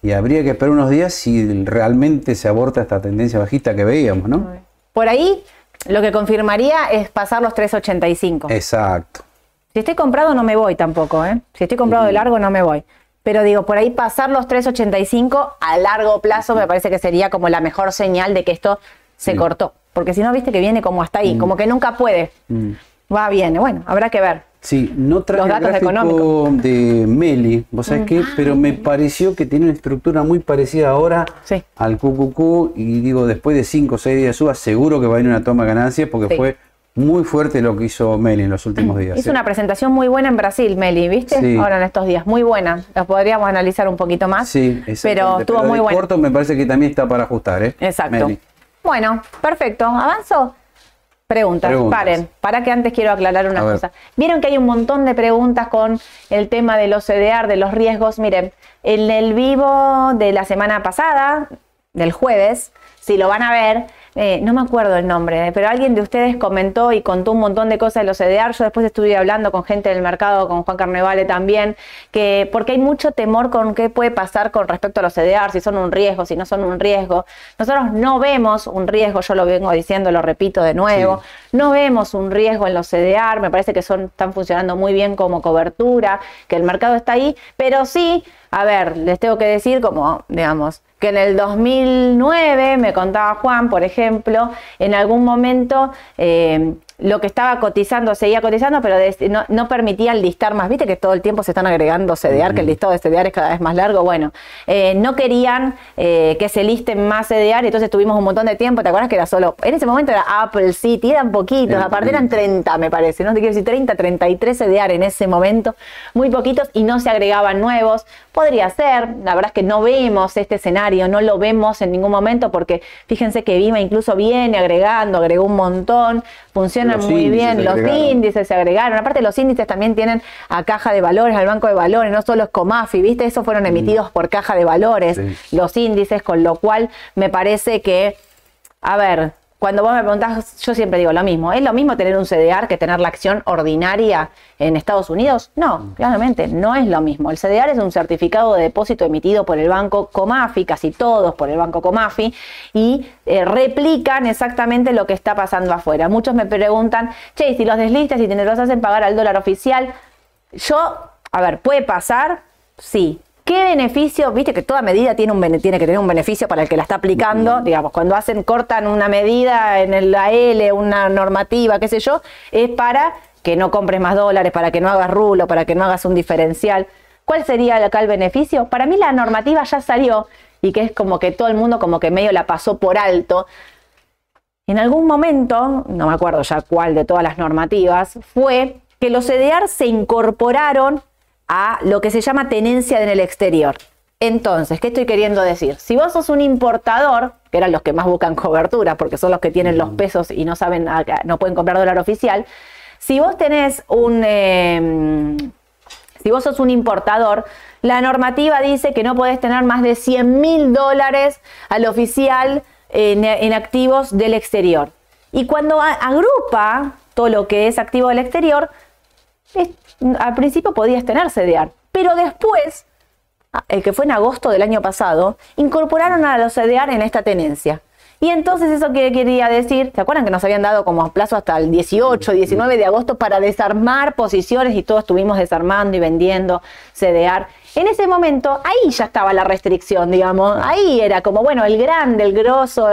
Y habría que esperar unos días si realmente se aborta esta tendencia bajista que veíamos, ¿no? Por ahí, lo que confirmaría es pasar los 3.85. Exacto. Si estoy comprado no me voy tampoco, ¿eh? Si estoy comprado de largo no me voy. Pero digo, por ahí pasar los 3.85 a largo plazo me parece que sería como la mejor señal de que esto se cortó. Porque si no, viste que viene como hasta ahí, como que nunca puede. Va bien, bueno, habrá que ver. Sí, no traje el gráfico de Meli, ¿vos sabés qué? Pero me pareció que tiene una estructura muy parecida ahora al QQQ y digo, después de 5 o 6 días de suba, seguro que va a ir una toma de ganancias porque fue muy fuerte lo que hizo Meli en los últimos días. Hizo una presentación muy buena en Brasil, Meli, ¿viste? Ahora en estos días, muy buena. Los podríamos analizar un poquito más. Sí, pero estuvo muy buena. corto me parece que también está para ajustar, ¿eh? Exacto. Bueno, perfecto. ¿Avanzo? Preguntas, paren, para que antes quiero aclarar una cosa. Vieron que hay un montón de preguntas con el tema de los CDR, de los riesgos. Miren, en el vivo de la semana pasada, del jueves, si lo van a ver, eh, no me acuerdo el nombre, eh, pero alguien de ustedes comentó y contó un montón de cosas de los CDR. Yo después estuve hablando con gente del mercado, con Juan Carnevale también, que porque hay mucho temor con qué puede pasar con respecto a los CDR, si son un riesgo, si no son un riesgo. Nosotros no vemos un riesgo, yo lo vengo diciendo, lo repito de nuevo, no vemos un riesgo en los CDR, me parece que son, están funcionando muy bien como cobertura, que el mercado está ahí, pero sí, a ver, les tengo que decir como, digamos, que en el 2009, me contaba Juan, por ejemplo, en algún momento eh, lo que estaba cotizando seguía cotizando, pero no, permitía listar más. Viste que todo el tiempo se están agregando CDR, que el listado de CDR es cada vez más largo. Bueno, eh, no querían eh, que se listen más CDR, entonces tuvimos un montón de tiempo. ¿Te acuerdas que era solo? En ese momento era Apple City, eran poquitos, aparte eran 30, me parece, ¿no? Te quiero decir 30, 33 CDR en ese momento, muy poquitos y no se agregaban nuevos. Podría ser, la verdad es que no vemos este escenario, no lo vemos en ningún momento porque fíjense que Vima incluso viene agregando, agregó un montón, funciona muy bien, los índices se agregaron, aparte los índices también tienen a caja de valores, al banco de valores, no solo es Comafi, ¿viste? Esos fueron emitidos por caja de valores, los índices, con lo cual me parece que, a ver, cuando vos me preguntás, yo siempre digo lo mismo. ¿Es lo mismo tener un CDR que tener la acción ordinaria en Estados Unidos? No, claramente no es lo mismo. El CDR es un certificado de depósito emitido por el banco Comafi, casi todos por el banco Comafi, y eh, replican exactamente lo que está pasando afuera. Muchos me preguntan, che, si los deslistas y te los hacen pagar al dólar oficial, yo, a ver, ¿puede pasar? Sí, ¿Qué beneficio? Viste que toda medida tiene, un, tiene que tener un beneficio para el que la está aplicando. Digamos, cuando hacen, cortan una medida en el AL, una normativa, qué sé yo, es para que no compres más dólares, para que no hagas rulo, para que no hagas un diferencial. ¿Cuál sería acá el beneficio? Para mí la normativa ya salió y que es como que todo el mundo como que medio la pasó por alto. En algún momento, no me acuerdo ya cuál de todas las normativas, fue que los CDR se incorporaron a lo que se llama tenencia en el exterior. Entonces, ¿qué estoy queriendo decir? Si vos sos un importador, que eran los que más buscan cobertura, porque son los que tienen los pesos y no saben, no pueden comprar dólar oficial, si vos tenés un, em, si vos sos un importador, la normativa dice que no podés tener más de 100 mil dólares al oficial en, activos del exterior. Y cuando agrupa todo lo que es activo del exterior, al principio podías tener CDR, pero después, el que fue en agosto del año pasado, incorporaron a los CDR en esta tenencia. Y entonces eso que quería decir, ¿se acuerdan que nos habían dado como plazo hasta el 18, 19 de agosto para desarmar posiciones y todos estuvimos desarmando y vendiendo CDR? En ese momento, ahí ya estaba la restricción, digamos. Ahí era como, bueno, el grande, el grosso,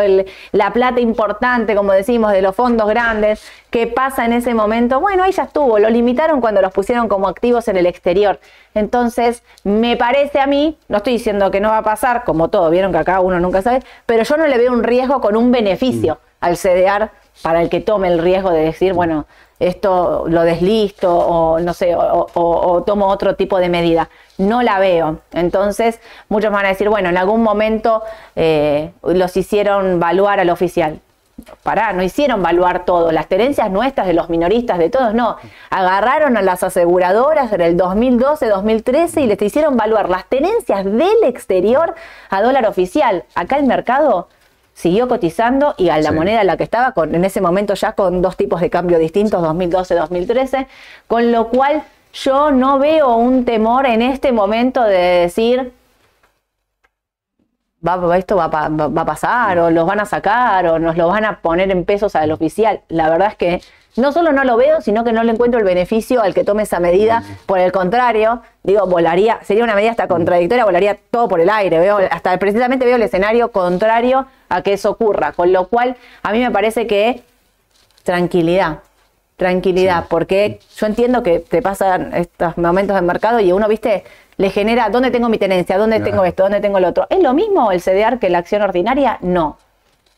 la plata importante, como decimos, de los fondos grandes. ¿Qué pasa en ese momento? Bueno, ahí ya estuvo. Lo limitaron cuando los pusieron como activos en el exterior. Entonces, me parece a mí, no estoy diciendo que no va a pasar, como todo, vieron que acá uno nunca sabe, pero yo no le veo un riesgo con un beneficio mm. al CDR para el que tome el riesgo de decir, bueno, esto lo deslisto o no sé, o, tomo otro tipo de medida. No la veo. Entonces, muchos van a decir, bueno, en algún momento eh, los hicieron valuar al oficial. Pará, no hicieron valuar todo. Las tenencias nuestras, de los minoristas, de todos, no. Agarraron a las aseguradoras en el 2012, 2013 y les hicieron valuar las tenencias del exterior a dólar oficial. Acá el mercado siguió cotizando y a la moneda en la que estaba, con, en ese momento ya con dos tipos de cambio distintos, 2012-2013, con lo cual yo no veo un temor en este momento de decir, va, esto va, va, va a pasar, o los van a sacar, o nos lo van a poner en pesos al oficial. La verdad es que no solo no lo veo, sino que no le encuentro el beneficio al que tome esa medida. Por el contrario, digo, volaría, sería una medida hasta contradictoria, volaría todo por el aire. Veo, hasta precisamente veo el escenario contrario a que eso ocurra. Con lo cual, a mí me parece que tranquilidad, tranquilidad, porque yo entiendo que te pasan estos momentos de mercado y uno, viste, le genera, ¿dónde tengo mi tenencia? ¿Dónde tengo esto? ¿Dónde tengo lo otro? ¿Es lo mismo el CDR que la acción ordinaria? No.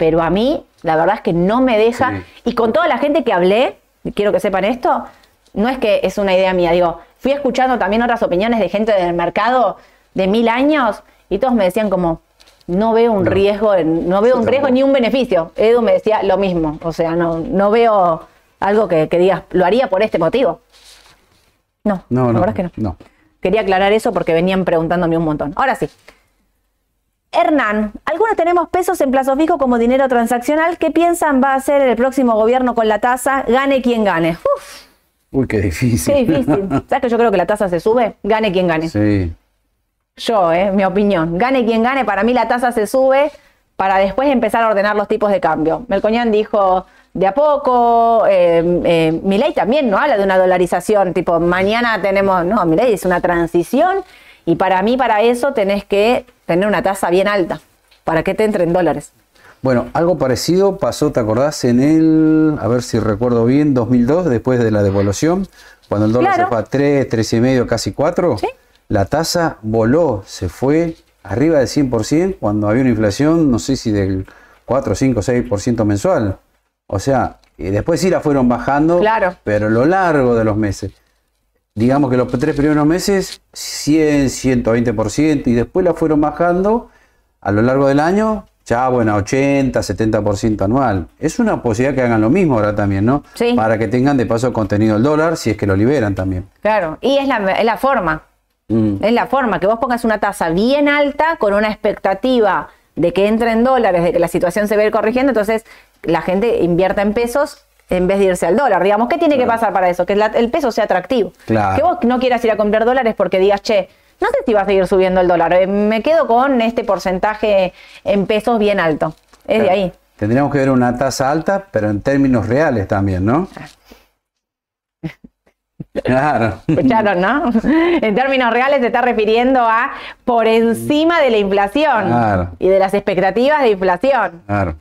Pero a mí, la verdad es que no me deja, y con toda la gente que hablé, quiero que sepan esto, no es que es una idea mía, digo, fui escuchando también otras opiniones de gente del mercado de mil años y todos me decían como, no veo un riesgo, no veo un riesgo ni un beneficio. Edu me decía lo mismo, o sea, no, no veo algo que, digas, lo haría por este motivo. No, no, la verdad es que no. no. Quería aclarar eso porque venían preguntándome un montón. Ahora sí. Hernán, algunos tenemos pesos en plazo fijo como dinero transaccional. ¿Qué piensan va a hacer el próximo gobierno con la tasa? Gane quien gane. Uf. Uy, qué difícil. Qué difícil. *laughs* ¿Sabes que yo creo que la tasa se sube? Gane quien gane. Sí. Yo, eh, mi opinión. Gane quien gane, para mí la tasa se sube para después empezar a ordenar los tipos de cambio. Melcoñán dijo de a poco, eh, eh, mi ley también no habla de una dolarización, tipo mañana tenemos, no, mi ley es una transición y para mí para eso tenés que tener una tasa bien alta, para que te entre en dólares. Bueno, algo parecido pasó, ¿te acordás? En el, a ver si recuerdo bien, 2002, después de la devaluación, cuando el dólar se fue a 3, 3,5, casi 4. ¿Sí? la tasa voló, se fue arriba del 100% cuando había una inflación, no sé si del 4, 5, 6% mensual. O sea, y después sí la fueron bajando, claro. pero a lo largo de los meses. Digamos que los tres primeros meses, 100, 120%, y después la fueron bajando a lo largo del año, ya bueno, 80, 70% anual. Es una posibilidad que hagan lo mismo ahora también, ¿no? Sí. Para que tengan de paso contenido el dólar, si es que lo liberan también. Claro, y es la, es la forma. Mm. Es la forma, que vos pongas una tasa bien alta con una expectativa de que entre en dólares, de que la situación se ve corrigiendo, entonces la gente invierta en pesos en vez de irse al dólar. Digamos, ¿qué tiene que pasar para eso? Que el peso sea atractivo. Que vos no quieras ir a comprar dólares porque digas, che, no sé si va a seguir subiendo el dólar, eh, me quedo con este porcentaje en pesos bien alto. Es de ahí. Tendríamos que ver una tasa alta, pero en términos reales también, ¿no? Ah. *laughs* Claro. Escucharon, ¿no? *laughs* En términos reales se está refiriendo a por encima de la inflación y de las expectativas de inflación. Claro.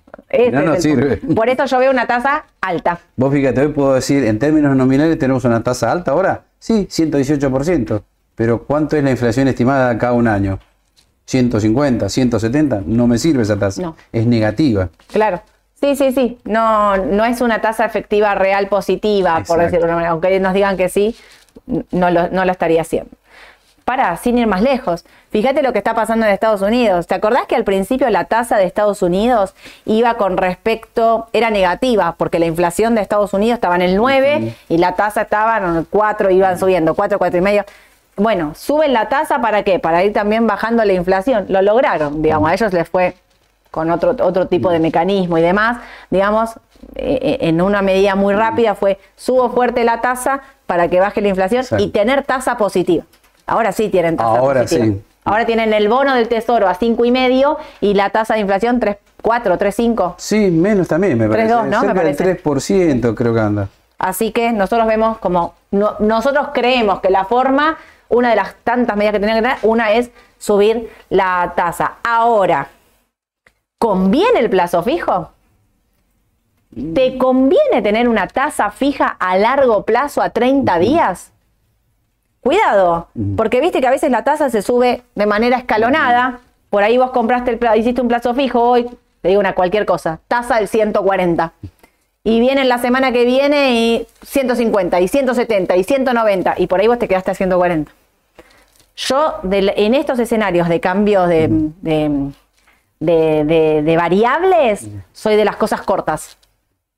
No sirve. Por eso yo veo una tasa alta. Vos fíjate, hoy puedo decir, en términos nominales tenemos una tasa alta ahora. Sí, 118%. Pero ¿cuánto es la inflación estimada cada un año? 150, 170, no me sirve esa tasa. No. Es negativa. Claro. Sí, sí, sí. No, no es una tasa efectiva real positiva, por decirlo de una manera. Aunque ellos nos digan que sí, no lo, no lo estaría haciendo. Para, sin ir más lejos, fíjate lo que está pasando en Estados Unidos. ¿Te acordás que al principio la tasa de Estados Unidos iba con respecto, era negativa, porque la inflación de Estados Unidos estaba en el 9 y la tasa estaba en el 4, iban subiendo, 4, 4 y medio. Bueno, suben la tasa para qué? Para ir también bajando la inflación. Lo lograron, digamos, a ellos les fue con otro, otro tipo de mecanismo y demás, digamos, eh, eh, en una medida muy rápida fue subo fuerte la tasa para que baje la inflación y tener tasa positiva. Ahora sí tienen tasa Ahora positiva. Sí. Ahora tienen el bono del tesoro a cinco y medio y la tasa de inflación 3, 4, 3, 5. Sí, menos también, me parece. 3, ¿no? me parece. 3% creo que anda. Así que nosotros vemos como, nosotros creemos que la forma, una de las tantas medidas que tienen que tener, una es subir la tasa. Ahora, ¿Conviene el plazo fijo? ¿Te conviene tener una tasa fija a largo plazo a 30 días? Cuidado, porque viste que a veces la tasa se sube de manera escalonada. Por ahí vos compraste el plazo, hiciste un plazo fijo hoy, te digo una cualquier cosa, tasa del 140. Y viene la semana que viene y 150 y 170 y 190 y por ahí vos te quedaste a 140. Yo en estos escenarios de cambios de, de, variables, soy de las cosas cortas.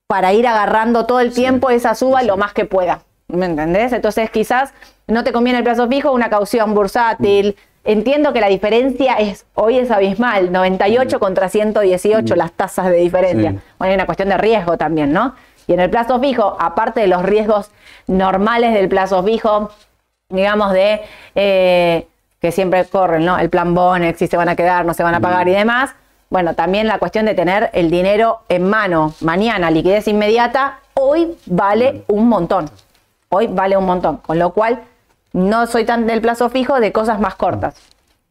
Para ir agarrando todo el tiempo esa suba lo más que pueda. ¿Me entendés? Entonces quizás no te conviene el plazo fijo, una caución bursátil. Entiendo que la diferencia es hoy es abismal, 98 contra 118 las tasas de diferencia. Bueno, hay una cuestión de riesgo también, ¿no? Y en el plazo fijo, aparte de los riesgos normales del plazo fijo, digamos de eh, que siempre corren, ¿no? El plan Bonex, si se van a quedar, no se van a pagar y demás. Bueno, también la cuestión de tener el dinero en mano mañana, liquidez inmediata, hoy vale un montón. Hoy vale un montón. Con lo cual, no soy tan del plazo fijo de cosas más cortas,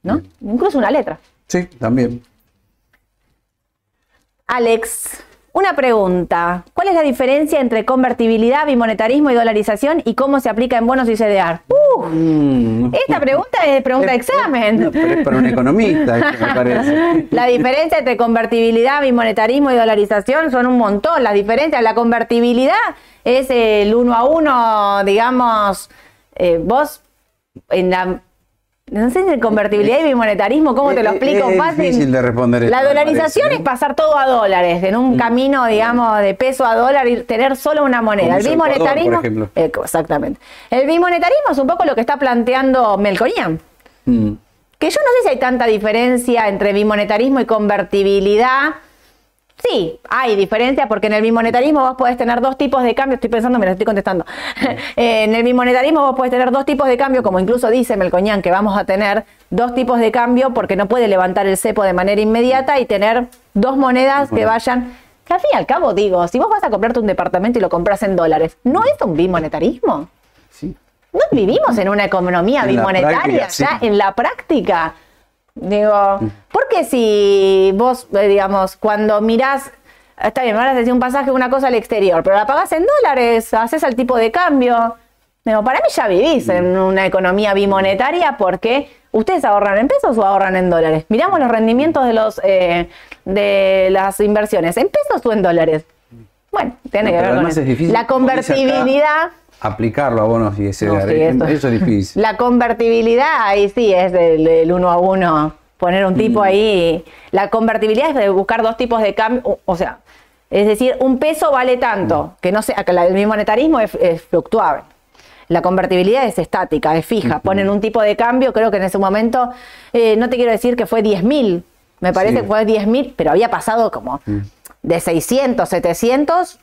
¿no? Incluso una letra. Sí, también. Alex, una pregunta. ¿Cuál es la diferencia entre convertibilidad, bimonetarismo y dolarización y cómo se aplica en bonos y CDR? Uh, Mm. esta pregunta es pregunta de examen. No, pero es para un economista, me parece. La diferencia entre convertibilidad, bimonetarismo y dolarización son un montón. Las diferencias, la convertibilidad es el uno a uno, digamos, eh, vos en la... No sé si convertibilidad y bimonetarismo, ¿cómo te lo Es- explico es fácil? difícil de responder La dolarización parece, es ¿eh? pasar todo a dólares, en un camino, digamos, de peso a dólar y tener solo una moneda. El Ecuador, bimonetarismo... por. Eh, exactamente. El bimonetarismo es un poco lo que está planteando Melconian. Mm. Que yo no sé si hay tanta diferencia entre bimonetarismo y convertibilidad. Sí, hay diferencia porque en el bimonetarismo vos podés tener dos tipos de cambio. Estoy pensando, me lo estoy contestando. *laughs* Eh, en el bimonetarismo vos podés tener dos tipos de cambio, como incluso dice Melcoñán, que vamos a tener dos tipos de cambio porque no puede levantar el cepo de manera inmediata y tener dos monedas que vayan. Que al fin y al cabo, digo, si vos vas a comprarte un departamento y lo compras en dólares, ¿no es un bimonetarismo? Sí. No vivimos en una economía En bimonetaria sí. ya en la práctica. Digo, porque si vos, eh, digamos, cuando mirás, está bien, me vas a decir un pasaje, una cosa al exterior, pero la pagás en dólares, haces al tipo de cambio. Digo, para mí ya vivís en una economía bimonetaria porque ustedes ahorran en pesos o ahorran en dólares. Miramos los rendimientos de los eh, de las inversiones, ¿en pesos o en dólares? Bueno, tiene No, que ver con además eso. es difícil, La convertibilidad. Aplicarlo a bonos y ese No, sí, eso. eso- es difícil. *laughs* La convertibilidad, ahí sí es el, el uno a uno, poner un Mm. tipo ahí. La convertibilidad es de buscar dos tipos de cambio, o- sea, es decir, un peso vale Mm. tanto, que no sea, que el monetarismo es, es fluctuable. La convertibilidad es estática, es fija. Ponen un tipo de cambio, creo que en ese momento, eh, no te quiero decir que fue 10.000, me parece Sí. que fue 10.000, pero había pasado como de 600, 700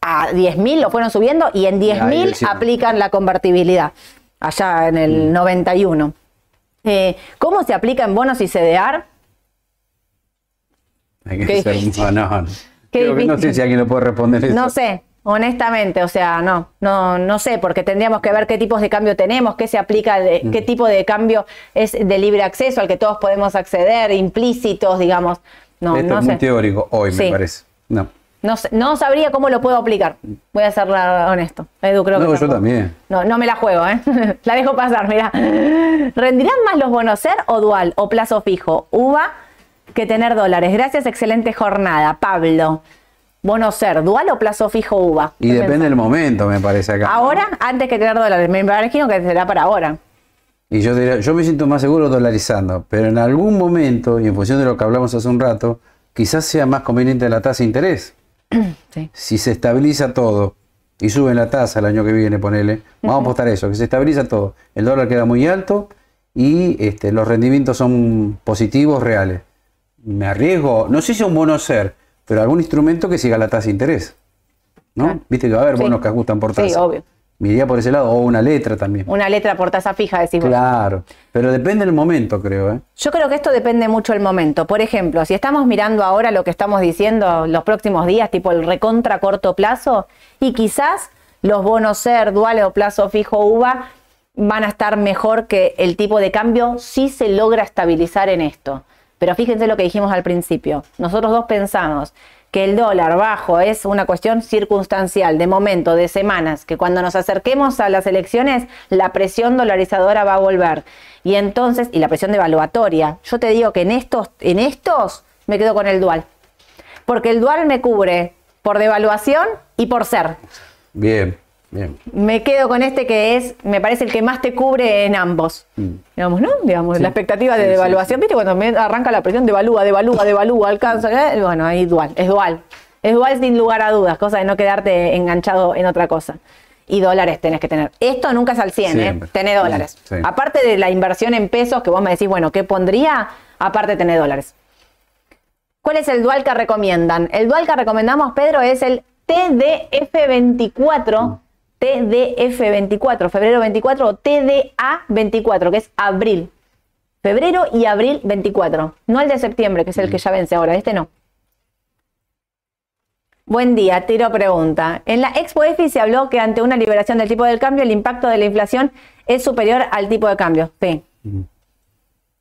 a 10.000 lo fueron subiendo y en 10.000 decían. aplican la convertibilidad, allá en el 91. Eh, ¿Cómo se aplica en bonos y CDR? Hay que Qué ser difícil. no, no. Qué Creo que no difícil. sé si alguien lo puede responder eso. No sé, honestamente, o sea, no, no, no sé, porque tendríamos que ver qué tipos de cambio tenemos, qué se aplica, de- qué tipo de cambio es de libre acceso al que todos podemos acceder, implícitos, digamos. No, Esto no es muy sé. teórico hoy, Sí. me parece. No. No, no sabría cómo lo puedo aplicar. Voy a ser honesto. Edu, creo que No, yo también. No, no me la juego, ¿eh? *laughs* la dejo pasar, mira. ¿Rendirán más los bonos ser o dual o plazo fijo? UVA que tener dólares. Gracias, excelente jornada. Pablo. Bono ser, dual o plazo fijo UVA. Y ¿Qué depende pensás? del momento, me parece acá. Ahora, antes que tener dólares. Me imagino que será para ahora. Y yo diría, yo me siento más seguro dolarizando, pero en algún momento, y en función de lo que hablamos hace un rato, quizás sea más conveniente la tasa de interés. *clears throat* Sí. Si se estabiliza todo y sube la tasa el año que viene, ponele, vamos a apostar eso, que se estabiliza todo. El dólar queda muy alto y este, los rendimientos son positivos, reales. Me arriesgo, no sé si un bono ser, pero algún instrumento que siga la tasa de interés. ¿no? Claro. Viste que va a haber Sí. bonos que ajustan por Sí, tasa. obvio. Me iría por ese lado, o una letra también. Una letra por tasa fija, decimos. Claro, pero depende del momento, creo. ¿eh? Yo creo que esto depende mucho del momento. Por ejemplo, si estamos mirando ahora lo que estamos diciendo los próximos días, tipo el recontra corto plazo, y quizás los bonos ser, duales o plazo fijo UVA van a estar mejor que el tipo de cambio si se logra estabilizar en esto. Pero fíjense lo que dijimos al principio. Nosotros dos pensamos que el dólar bajo es una cuestión circunstancial, de momento, de semanas, que cuando nos acerquemos a las elecciones, la presión dolarizadora va a volver. Y entonces, y la presión devaluatoria. Yo te digo que en estos, en estos me quedo con el dual. Porque el dual me cubre por devaluación y por ser. Bien, bien. Me quedo con este que es, me parece el que más te cubre en ambos. Digamos, ¿no? Digamos, Sí. la expectativa de Sí, sí, devaluación, ¿viste? Cuando me arranca la presión, devalúa, devalúa, devalúa, alcanza. ¿eh? Bueno, ahí dual, es dual. Es dual sin lugar a dudas, cosa de no quedarte enganchado en otra cosa. Y dólares tenés que tener. Esto nunca es al 100, ¿eh? Siempre. Tenés dólares. Aparte de la inversión en pesos, que vos me decís, bueno, ¿qué pondría? Aparte tenés dólares. ¿Cuál es el dual que recomiendan? El dual que recomendamos, Pedro, es el TDF24, TDF24, febrero 24 o TDA24, que es abril. Febrero y abril 24. No el de septiembre, que es el que ya vence ahora. Este no. Buen día, tiro pregunta. En la Expo EFI se habló que ante una liberación del tipo del cambio, el impacto de la inflación es superior al tipo de cambio. Sí.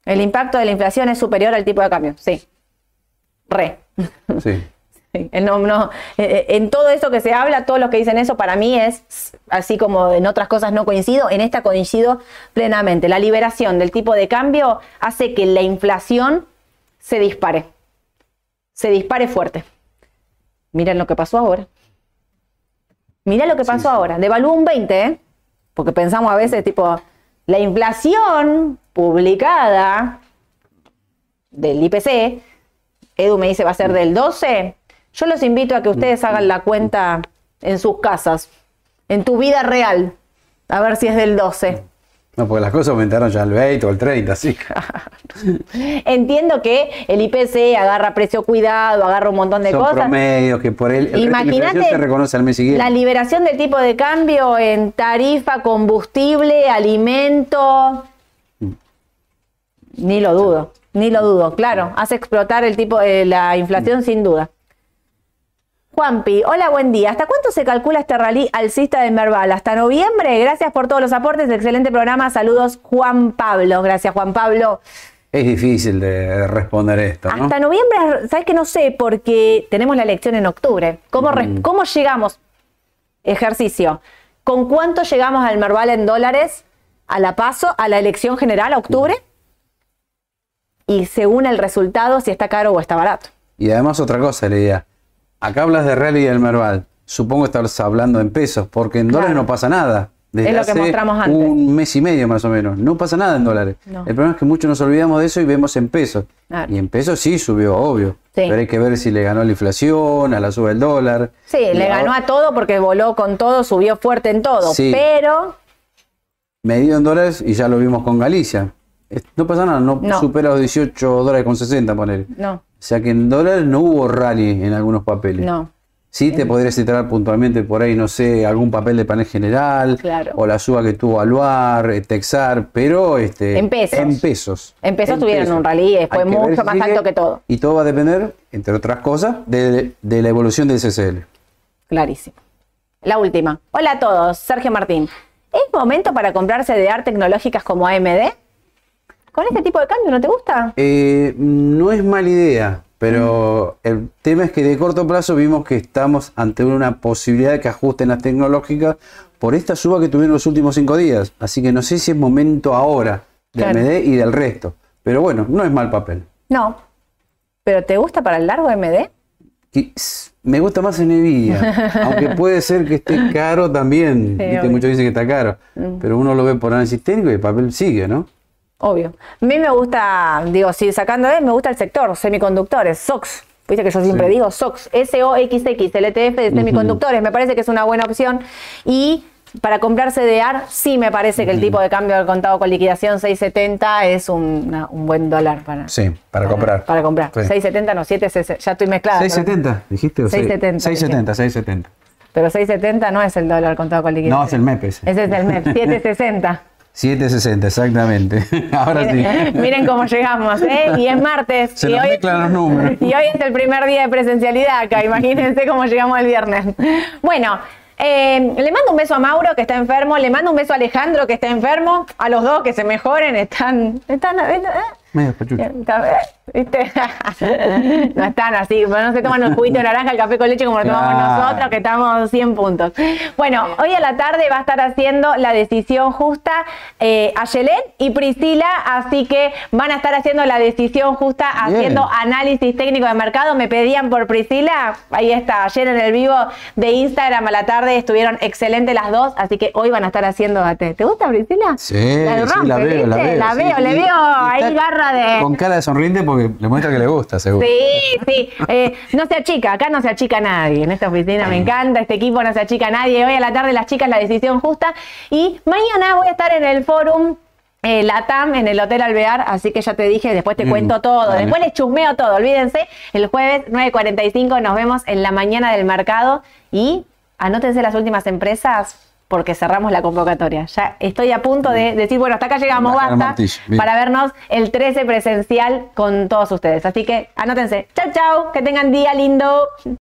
El impacto de la inflación es superior al tipo de cambio. Sí. Re. Sí. *laughs* *laughs* No, no, eh, en todo eso que se habla, todos los que dicen eso, para mí es, así como en otras cosas no coincido, en esta coincido plenamente. La liberación del tipo de cambio hace que la inflación se dispare, se dispare fuerte. Miren lo que pasó ahora. Mira lo que pasó ahora. Devalúa un 20, ¿eh? porque pensamos a veces, tipo, la inflación publicada del IPC, Edu me dice va a ser del 12, yo los invito a que ustedes hagan la cuenta en sus casas, en tu vida real, a ver si es del 12. No, porque las cosas aumentaron ya al 20 o al 30, sí. *laughs* Entiendo que el IPC agarra precio cuidado, agarra un montón de Son cosas. promedios que por él el Imagínate se reconoce al mes siguiente. La liberación del tipo de cambio en tarifa, combustible, alimento. Ni lo dudo, ni lo dudo. Claro, hace explotar el tipo de la inflación sin duda. Juanpi, hola, buen día. ¿Hasta cuánto se calcula este rally alcista de Merval? ¿Hasta noviembre? Gracias por todos los aportes. Excelente programa. Saludos, Juan Pablo. Gracias, Juan Pablo. Es difícil de responder esto, ¿no? Hasta noviembre, ¿sabes que no sé? Porque tenemos la elección en octubre. ¿Cómo, res- cómo llegamos? Ejercicio. ¿Con cuánto llegamos al Merval en dólares a la paso, a la elección general, a octubre? Y según el resultado, si está caro o está barato. Y además otra cosa, le diría, acá hablas de Rally y del Merval, supongo que estás hablando en pesos, porque en Claro. dólares no pasa nada. Desde Es lo que hace mostramos antes. Un mes y medio más o menos, no pasa nada en dólares. No. El problema es que muchos nos olvidamos de eso y vemos en pesos. Claro. Y en pesos sí subió, obvio. Sí. Pero hay que ver si le ganó la inflación, a la suba del dólar. Sí, Y le ahora- ganó a todo porque voló con todo, subió fuerte en todo. Sí. Pero medido en dólares y ya lo vimos con Galicia. No pasa nada, no, No. supera los 18 dólares con 60, poner. no, O sea que en dólares no hubo rally en algunos papeles. no. Sí te podría citar puntualmente por ahí, no sé, algún papel de panel general, Claro. o la suba que tuvo Aluar, eh, Texar, pero este, En pesos. En pesos. En pesos En tuvieron un rally, ver mucho más sigue, alto que todo. Y todo va a depender, entre otras cosas, de, de la evolución del CCL. Clarísimo. La última. Hola a todos, Sergio Martín. ¿Es momento para comprarse de art tecnológicas como AMD? ¿Con este tipo de cambio no te gusta? Eh, no es mala idea, pero el tema es que de corto plazo vimos que estamos ante una posibilidad de que ajusten las tecnológicas por esta suba que tuvieron los últimos cinco días. Así que no sé si es momento ahora de Claro. AMD y del resto. Pero bueno, no es mal papel. No. ¿Pero te gusta para el largo? Y, s- Me gusta más Nvidia, *laughs* aunque puede ser que esté caro también. Sí, Viste. Mm. muchos dicen que está caro, pero uno lo ve por análisis técnico y el papel sigue, ¿no? Obvio. A mí me gusta, digo, si sacando de, me gusta el sector, semiconductores, SOX. Viste que yo siempre Sí. digo SOX, S-O-X-X, el ETF de semiconductores. Me parece que es una buena opción. Y para comprarse de AR, sí me parece que el tipo de cambio del contado con liquidación 670 es un, una- un buen dólar para, Sí, para comprar. Para comprar. Sí. 670, no, 760, ya estoy mezclada. pero- 670, dijiste. o seis- 670, 670, 670. Pero 670 no es el dólar contado con liquidación. No, es el MEP ese. Ese es el MEP, 760. 760, exactamente. *laughs* Ahora sí. Miren, *laughs* miren cómo llegamos, ¿eh? Y es martes. Se y nos hoy, mezclan los números. *laughs* Y hoy es el primer día de presencialidad acá. Imagínense cómo llegamos el viernes. Bueno, eh, le mando un beso a Mauro que está enfermo. Le mando un beso a Alejandro que está enfermo. A los dos que se mejoren. Están. están ¿eh? Medio pachucho. ¿Viste? *laughs* No están así, no se toman el juguito de naranja, el café con leche como lo tomamos Claro. nosotros, que estamos 100 puntos. Bueno, hoy a la tarde va a estar haciendo la decisión justa eh, Ayelen y Priscila, así que van a estar haciendo la decisión justa, Bien. haciendo análisis técnico de mercado. Me pedían por Priscila, ahí está, ayer en el vivo de Instagram a la tarde estuvieron excelentes las dos, así que hoy van a estar haciendo. ¿Te, ¿te gusta Priscila? Sí, sí, rompe, la veo, la ¿viste? veo. La sí. veo, le Y- veo y ahí está de. Con cara de sonriente porque le muestra que le gusta, seguro. Sí, sí. Eh, no se achica, acá no se achica nadie. En esta oficina me encanta, este equipo no se achica nadie. Hoy a la tarde las chicas la decisión justa. Y mañana voy a estar en el forum. eh, Latam en el Hotel Alvear, así que ya te dije, después te Mm, cuento todo, después les chusmeo todo, olvídense, el jueves 9.45 nos vemos en la mañana del mercado y anótense las últimas empresas, porque cerramos la convocatoria. Ya estoy a punto de decir, bueno, hasta acá llegamos, basta, para vernos el 13 presencial con todos ustedes. Así que anótense. Chau, chau, que tengan día lindo.